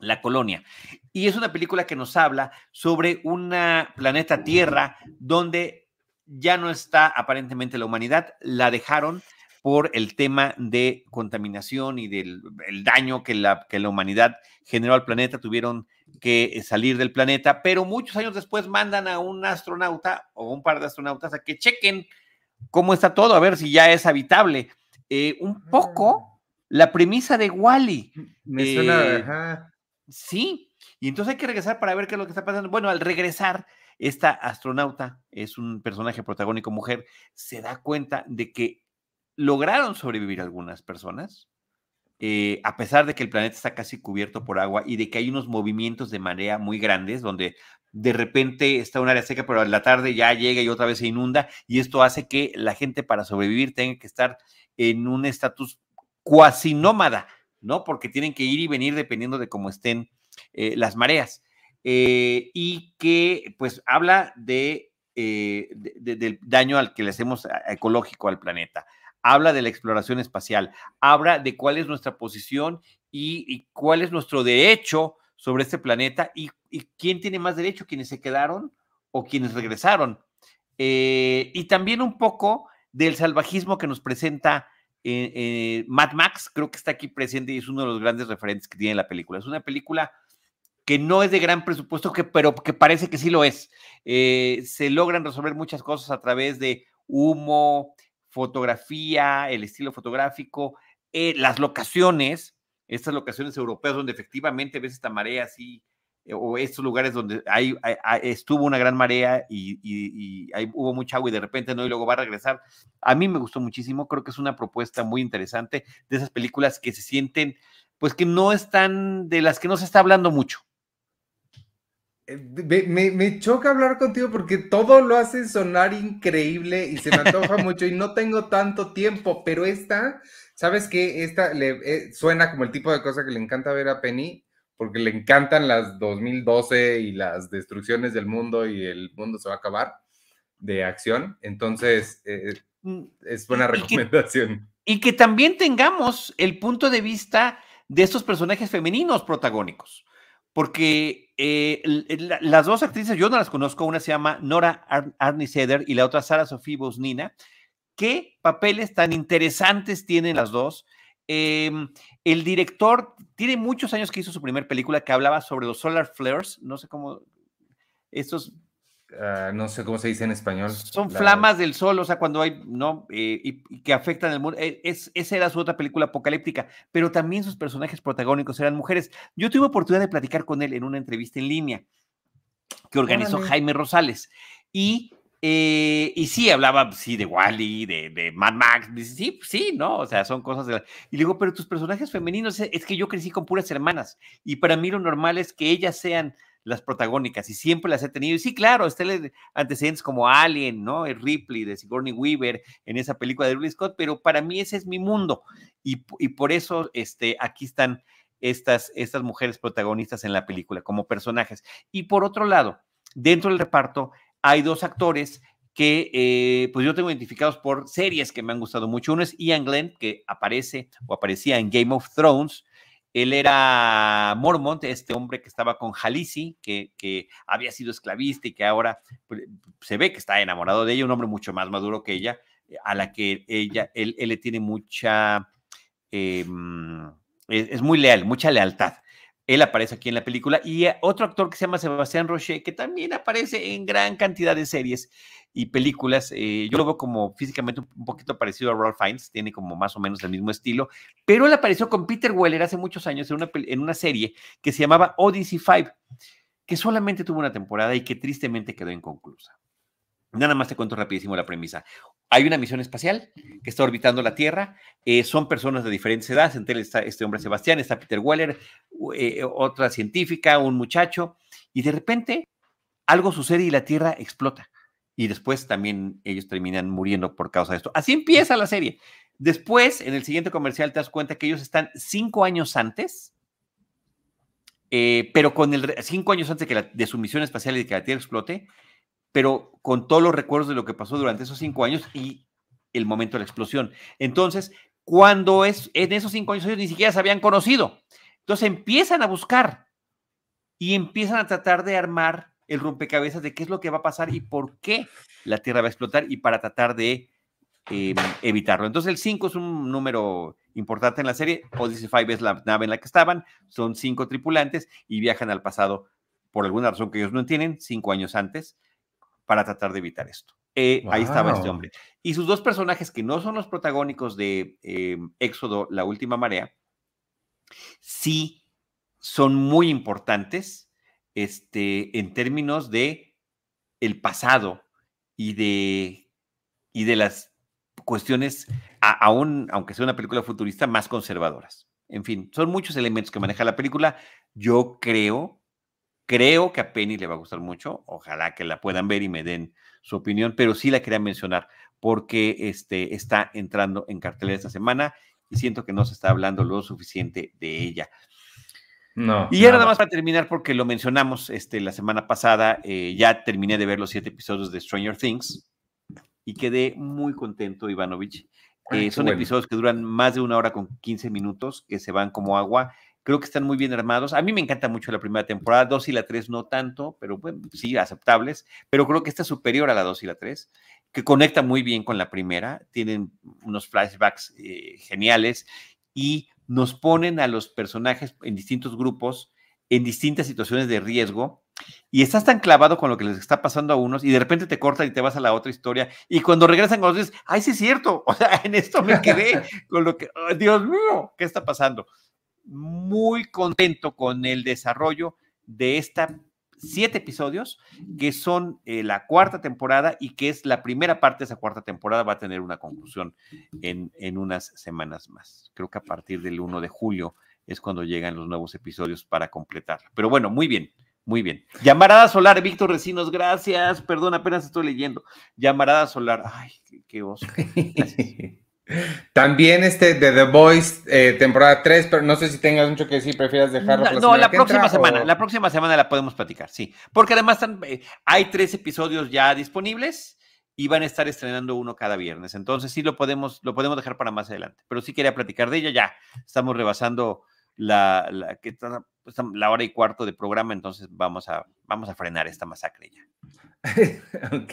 la colonia. Y es una película que nos habla sobre una planeta Tierra donde ya no está aparentemente la humanidad, la dejaron por el tema de contaminación y del daño que la, que la humanidad generó al planeta, tuvieron que salir del planeta, pero muchos años después mandan a un astronauta o un par de astronautas a que chequen cómo está todo, a ver si ya es habitable. Eh, un poco ah. la premisa de Wally. Me suena, eh, Sí, y entonces hay que regresar para ver qué es lo que está pasando. Bueno, al regresar, esta astronauta es un personaje protagónico mujer, se da cuenta de que lograron sobrevivir algunas personas, eh, a pesar de que el planeta está casi cubierto por agua y de que hay unos movimientos de marea muy grandes, donde de repente está un área seca, pero en la tarde ya llega y otra vez se inunda, y esto hace que la gente para sobrevivir tenga que estar en un estatus cuasi nómada, ¿no? Porque tienen que ir y venir dependiendo de cómo estén eh, las mareas. Eh, y que pues habla de, del daño al que le hacemos ecológico al planeta habla de la exploración espacial, habla de cuál es nuestra posición y, cuál es nuestro derecho sobre este planeta y, quién tiene más derecho, quienes se quedaron o quienes regresaron. Eh, y también un poco del salvajismo que nos presenta eh, eh, Mad Max, creo que está aquí presente y es uno de los grandes referentes que tiene la película. Es una película que no es de gran presupuesto, que, pero que parece que sí lo es. se logran resolver muchas cosas a través de humo, fotografía, el estilo fotográfico, eh, las locaciones, estas locaciones europeas donde efectivamente ves esta marea así, eh, o estos lugares donde hay, estuvo una gran marea y, hubo mucha agua y de repente no, y luego va a regresar. A mí me gustó muchísimo, creo que es una propuesta muy interesante de esas películas que se sienten, pues que no están, de las que no se está hablando mucho. Eh, me, choca hablar contigo porque todo lo hace sonar increíble y se me antoja mucho y no tengo tanto tiempo, pero esta, ¿sabes qué? Esta le, eh, suena como el tipo de cosa que le encanta ver a Penny porque le encantan las 2012 y las destrucciones del mundo y el mundo se va a acabar de acción. Entonces, eh, mm, es buena recomendación. y que también tengamos el punto de vista de estos personajes femeninos protagónicos porque eh, las dos actrices, yo no las conozco, una se llama Nora Arniseder y la otra Sara Sofía Bosnina. ¿Qué papeles tan interesantes tienen las dos? Em, el director tiene muchos años que hizo su primera película que hablaba sobre los solar flares, no sé cómo, estos Ah, no sé cómo se dice en español. Son flamas del sol, o sea, cuando hay, ¿no? Eh, y, que afectan el mundo. Eh, es, esa era su otra película apocalíptica, pero también sus personajes protagónicos eran mujeres. Yo tuve oportunidad de platicar con él en una entrevista en línea que organizó Jaime Rosales. Y, eh, y sí, hablaba, sí, de Wally, de, de Mad Max. Dice, sí, sí, ¿no? O sea, son cosas de... Y le digo, pero tus personajes femeninos, es que yo crecí con puras hermanas. Y para mí lo normal es que ellas sean las protagónicas y siempre las he tenido. Y sí, claro, está antecedentes como Alien, ¿no? El Ripley de Sigourney Weaver en esa película de Ridley Scott, pero para mí ese es mi mundo y, por eso este, aquí están estas, estas mujeres protagonistas en la película como personajes. Y por otro lado, dentro del reparto hay dos actores que eh, pues yo tengo identificados por series que me han gustado mucho. Uno es Ian Glenn, que aparece o aparecía en Game of Thrones, él era Mormont, este hombre que estaba con Jalisi, que, que, había sido esclavista y que ahora pues, se ve que está enamorado de ella, un hombre mucho más maduro que ella, a la que ella, él, le tiene mucha, em, es, muy leal, mucha lealtad. Él aparece aquí en la película y eh, otro actor que se llama Sebastián Rocher, que también aparece en gran cantidad de series y películas. Eh, yo lo veo como físicamente un poquito parecido a Ralph Fiennes, tiene como más o menos el mismo estilo, pero él apareció con Peter Weller hace muchos años en una, en una serie que se llamaba Odyssey 5, que solamente tuvo una temporada y que tristemente quedó inconclusa. Nada más te cuento rapidísimo la premisa. Hay una misión espacial que está orbitando la Tierra. Eh, son personas de diferentes edades. Entre está este hombre Sebastián, está Peter Weller, eh, otra científica, un muchacho. Y de repente algo sucede y la Tierra explota. Y después también ellos terminan muriendo por causa de esto. Así empieza la serie. Después, en el siguiente comercial, te das cuenta que ellos están cinco años antes, eh, pero con el cinco años antes de, que de su misión espacial y de que la Tierra explote, pero con todos los recuerdos de lo que pasó durante esos cinco años y el momento de la explosión. Entonces, cuando es en esos cinco años ellos ni siquiera se habían conocido. Entonces empiezan a buscar y empiezan a tratar de armar el rompecabezas de qué es lo que va a pasar y por qué la Tierra va a explotar y para tratar de em, evitarlo. Entonces el 5 es un número importante en la serie. Odyssey 5 es la nave en la que estaban. Son cinco tripulantes y viajan al pasado por alguna razón que ellos no entienden, cinco años antes para tratar de evitar esto. Eh, ahí estaba este hombre. Y sus dos personajes, que no son los protagónicos de eh, Éxodo, La Última Marea, sí son muy importantes este, en términos de el pasado y de, y de las cuestiones, aún, aunque sea una película futurista, más conservadoras. En fin, son muchos elementos que maneja la película. Yo creo Creo que a Penny le va a gustar mucho. Ojalá que la puedan ver y me den su opinión, pero sí la quería mencionar porque este, está entrando en cartelera esta semana y siento que no se está hablando lo suficiente de ella. No. Y ya nada más para terminar, porque lo mencionamos este, la semana pasada, eh, ya terminé de ver los siete episodios de Stranger Things y quedé muy contento, Ivanovich. Eh, son episodios que duran más de una hora con 15 minutos, que se van como agua Creo que están muy bien armados. A mí me encanta mucho la primera temporada, dos y la tres no tanto, pero bueno, sí, aceptables. Pero creo que está superior a la dos y la tres, que conecta muy bien con la primera. Tienen unos flashbacks eh, geniales y nos ponen a los personajes en distintos grupos, en distintas situaciones de riesgo. Y estás tan clavado con lo que les está pasando a unos y de repente te cortan y te vas a la otra historia. Y cuando regresan con los dices, ay, sí es cierto. O sea, en esto me quedé con lo que, Dios mío, ¿qué está pasando? Muy contento con el desarrollo de esta siete episodios, que son eh, la cuarta temporada y que es la primera parte de esa cuarta temporada, va a tener una conclusión en, en unas semanas más. Creo que a partir del 1 de julio es cuando llegan los nuevos episodios para completarla. Pero bueno, muy bien, muy bien. Llamarada Solar, Víctor Recinos, gracias. Perdón, apenas estoy leyendo. Llamarada Solar, ay, qué, qué oso. Gracias. También este de The Voice, eh, temporada 3, pero no sé si tengas mucho que decir, prefieras dejarlo. No, la, próxima semana, la próxima semana la podemos platicar, sí. Porque además eh, hay tres episodios ya disponibles y van a estar estrenando uno cada viernes. Entonces sí lo podemos, lo podemos dejar para más adelante. Pero sí quería platicar de ella ya. Estamos rebasando la, la, la hora y cuarto de programa, entonces vamos a, vamos a frenar esta masacre ya. ok,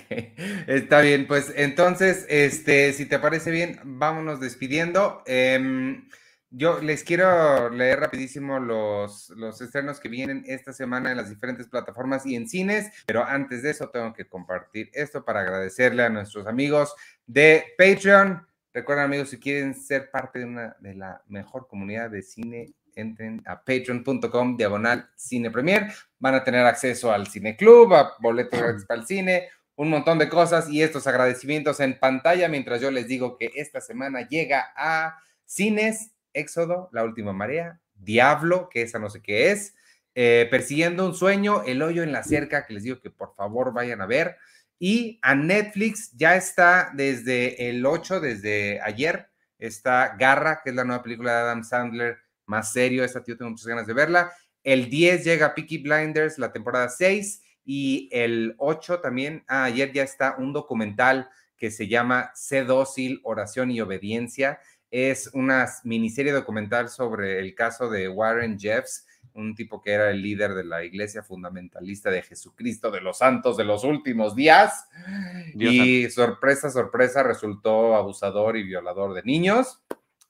está bien. Pues entonces, este, si te parece bien, vámonos despidiendo. Em, yo les quiero leer rapidísimo los, los estrenos que vienen esta semana en las diferentes plataformas y en cines, pero antes de eso tengo que compartir esto para agradecerle a nuestros amigos de Patreon. Recuerden amigos, si quieren ser parte de una de la mejor comunidad de cine entren a patreon.com diagonal cine premier. Van a tener acceso al cine club, a boletos gratis para el cine, un montón de cosas y estos agradecimientos en pantalla mientras yo les digo que esta semana llega a cines Éxodo, La Última Marea, Diablo, que esa no sé qué es, eh, Persiguiendo un Sueño, El Hoyo en la Cerca, que les digo que por favor vayan a ver. Y a Netflix ya está desde el 8, desde ayer, está Garra, que es la nueva película de Adam Sandler más serio. Esta tío tengo muchas ganas de verla. El 10 llega Peaky Blinders, la temporada 6. Y el 8 también, ah, ayer ya está un documental que se llama Sé dócil, oración y obediencia. Es una miniserie documental sobre el caso de Warren Jeffs, un tipo que era el líder de la iglesia fundamentalista de Jesucristo de los santos de los últimos días. y sorpresa, sorpresa, resultó abusador y violador de niños.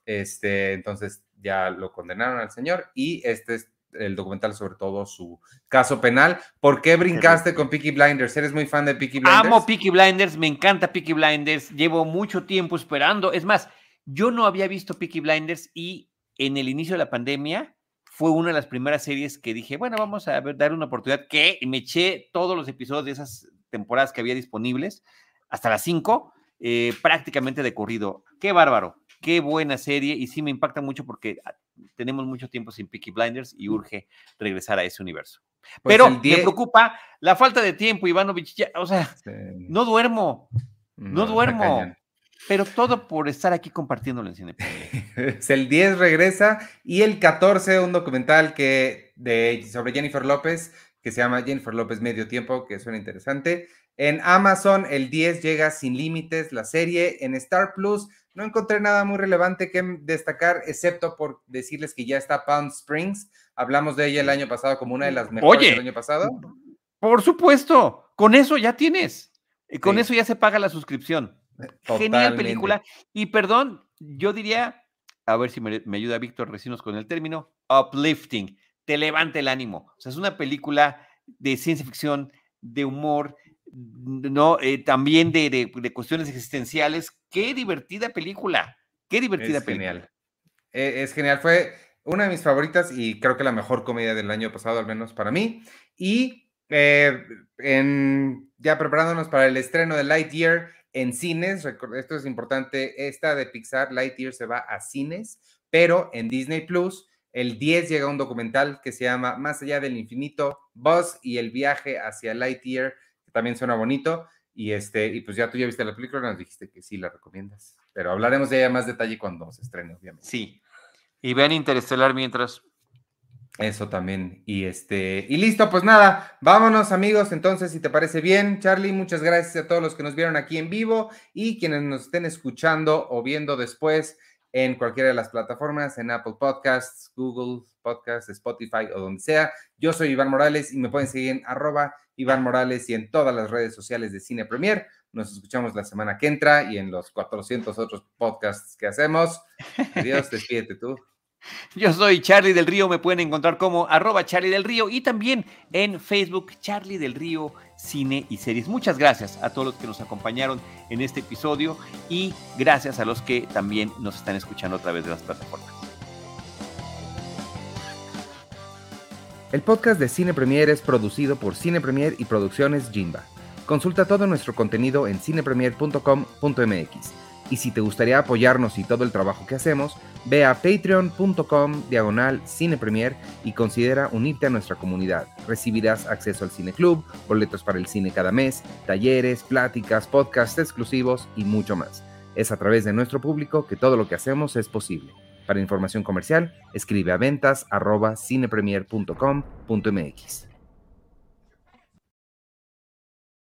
Este, entonces ya lo condenaron al señor y este es el documental sobre todo su caso penal. ¿Por qué brincaste con Peaky Blinders? ¿Eres muy fan de Peaky Blinders? Amo Peaky Blinders, me encanta Peaky Blinders, llevo mucho tiempo esperando. Es más, yo no había visto Peaky Blinders y en el inicio de la pandemia fue una de las primeras series que dije, bueno, vamos a ver, dar una oportunidad, que me eché todos los episodios de esas temporadas que había disponibles, hasta las cinco, eh, prácticamente de corrido. Qué bárbaro, qué buena serie y sí me impacta mucho porque ah, tenemos mucho tiempo sin Peaky Blinders y urge regresar a ese universo. Pues Pero me preocupa la falta de tiempo, Ivanovich. ya, o sea, Sí. no duermo, no, duermo. Pero todo por estar aquí compartiéndolo en Cine. Es el 10 regresa y el 14 un documental que de, sobre Jennifer López que se llama Jennifer López Medio Tiempo, que suena interesante. En Amazon el 10 llega sin límites la serie. En Star Plus no encontré nada muy relevante que destacar, excepto por decirles que ya está Palm Springs. Hablamos de ella el año pasado como una de las mejores Oye. del año pasado. Por supuesto, con eso ya tienes. Eh, Con Sí. eso ya se paga la suscripción. Genial película. Y perdón, yo diría, a ver si me, me ayuda Víctor Recinos con el término, uplifting, te levanta el ánimo. O sea, es una película de ciencia ficción, de humor, no, Eh, también de, de- de cuestiones existenciales. Qué divertida película. Qué divertida Es película. genial. Eh, Es genial. Fue una de mis favoritas y creo que la mejor comedia del año pasado, al menos para mí. Y eh, en, ya preparándonos para el estreno de Lightyear en cines, esto es importante, esta de Pixar, Lightyear se va a cines, pero en Disney Plus, el 10 llega un documental que se llama Más allá del infinito, Buzz y el viaje hacia Lightyear, también suena bonito. Y, este, y pues ya tú ya viste la película, nos dijiste que sí la recomiendas. Pero hablaremos de ella más detalle cuando se estrene, obviamente. Sí. Y vean Interestelar mientras. Eso también. Y este, y listo, pues nada, vámonos amigos. Entonces, si te parece bien, Charlie, muchas gracias a todos los que nos vieron aquí en vivo y quienes nos estén escuchando o viendo después en cualquiera de las plataformas, en Apple Podcasts, Google Podcasts, Spotify o donde sea. Yo soy Iván Morales y me pueden seguir en arroba Iván Morales y en todas las redes sociales de Cine Premier. Nos escuchamos la semana que entra y en los 400 otros podcasts que hacemos. Adiós, despídete tú. Yo soy Charlie del Río, me pueden encontrar como arroba Charlie del Río y también en Facebook Charlie del Río Cine y Series. Muchas gracias a todos los que nos acompañaron en este episodio y gracias a los que también nos están escuchando a través de las plataformas. El podcast de Cine Premier es producido por Cine Premier y Producciones Jimba. Consulta todo nuestro contenido en cinepremier.com.mx. Y si te gustaría apoyarnos y todo el trabajo que hacemos, ve a patreon.com diagonal cinepremier y considera unirte a nuestra comunidad. Recibirás acceso al Cine Club, boletos para el cine cada mes, talleres, pláticas, podcasts exclusivos y mucho más. Es a través de nuestro público que todo lo que hacemos es posible. Para información comercial, escribe a ventas arroba.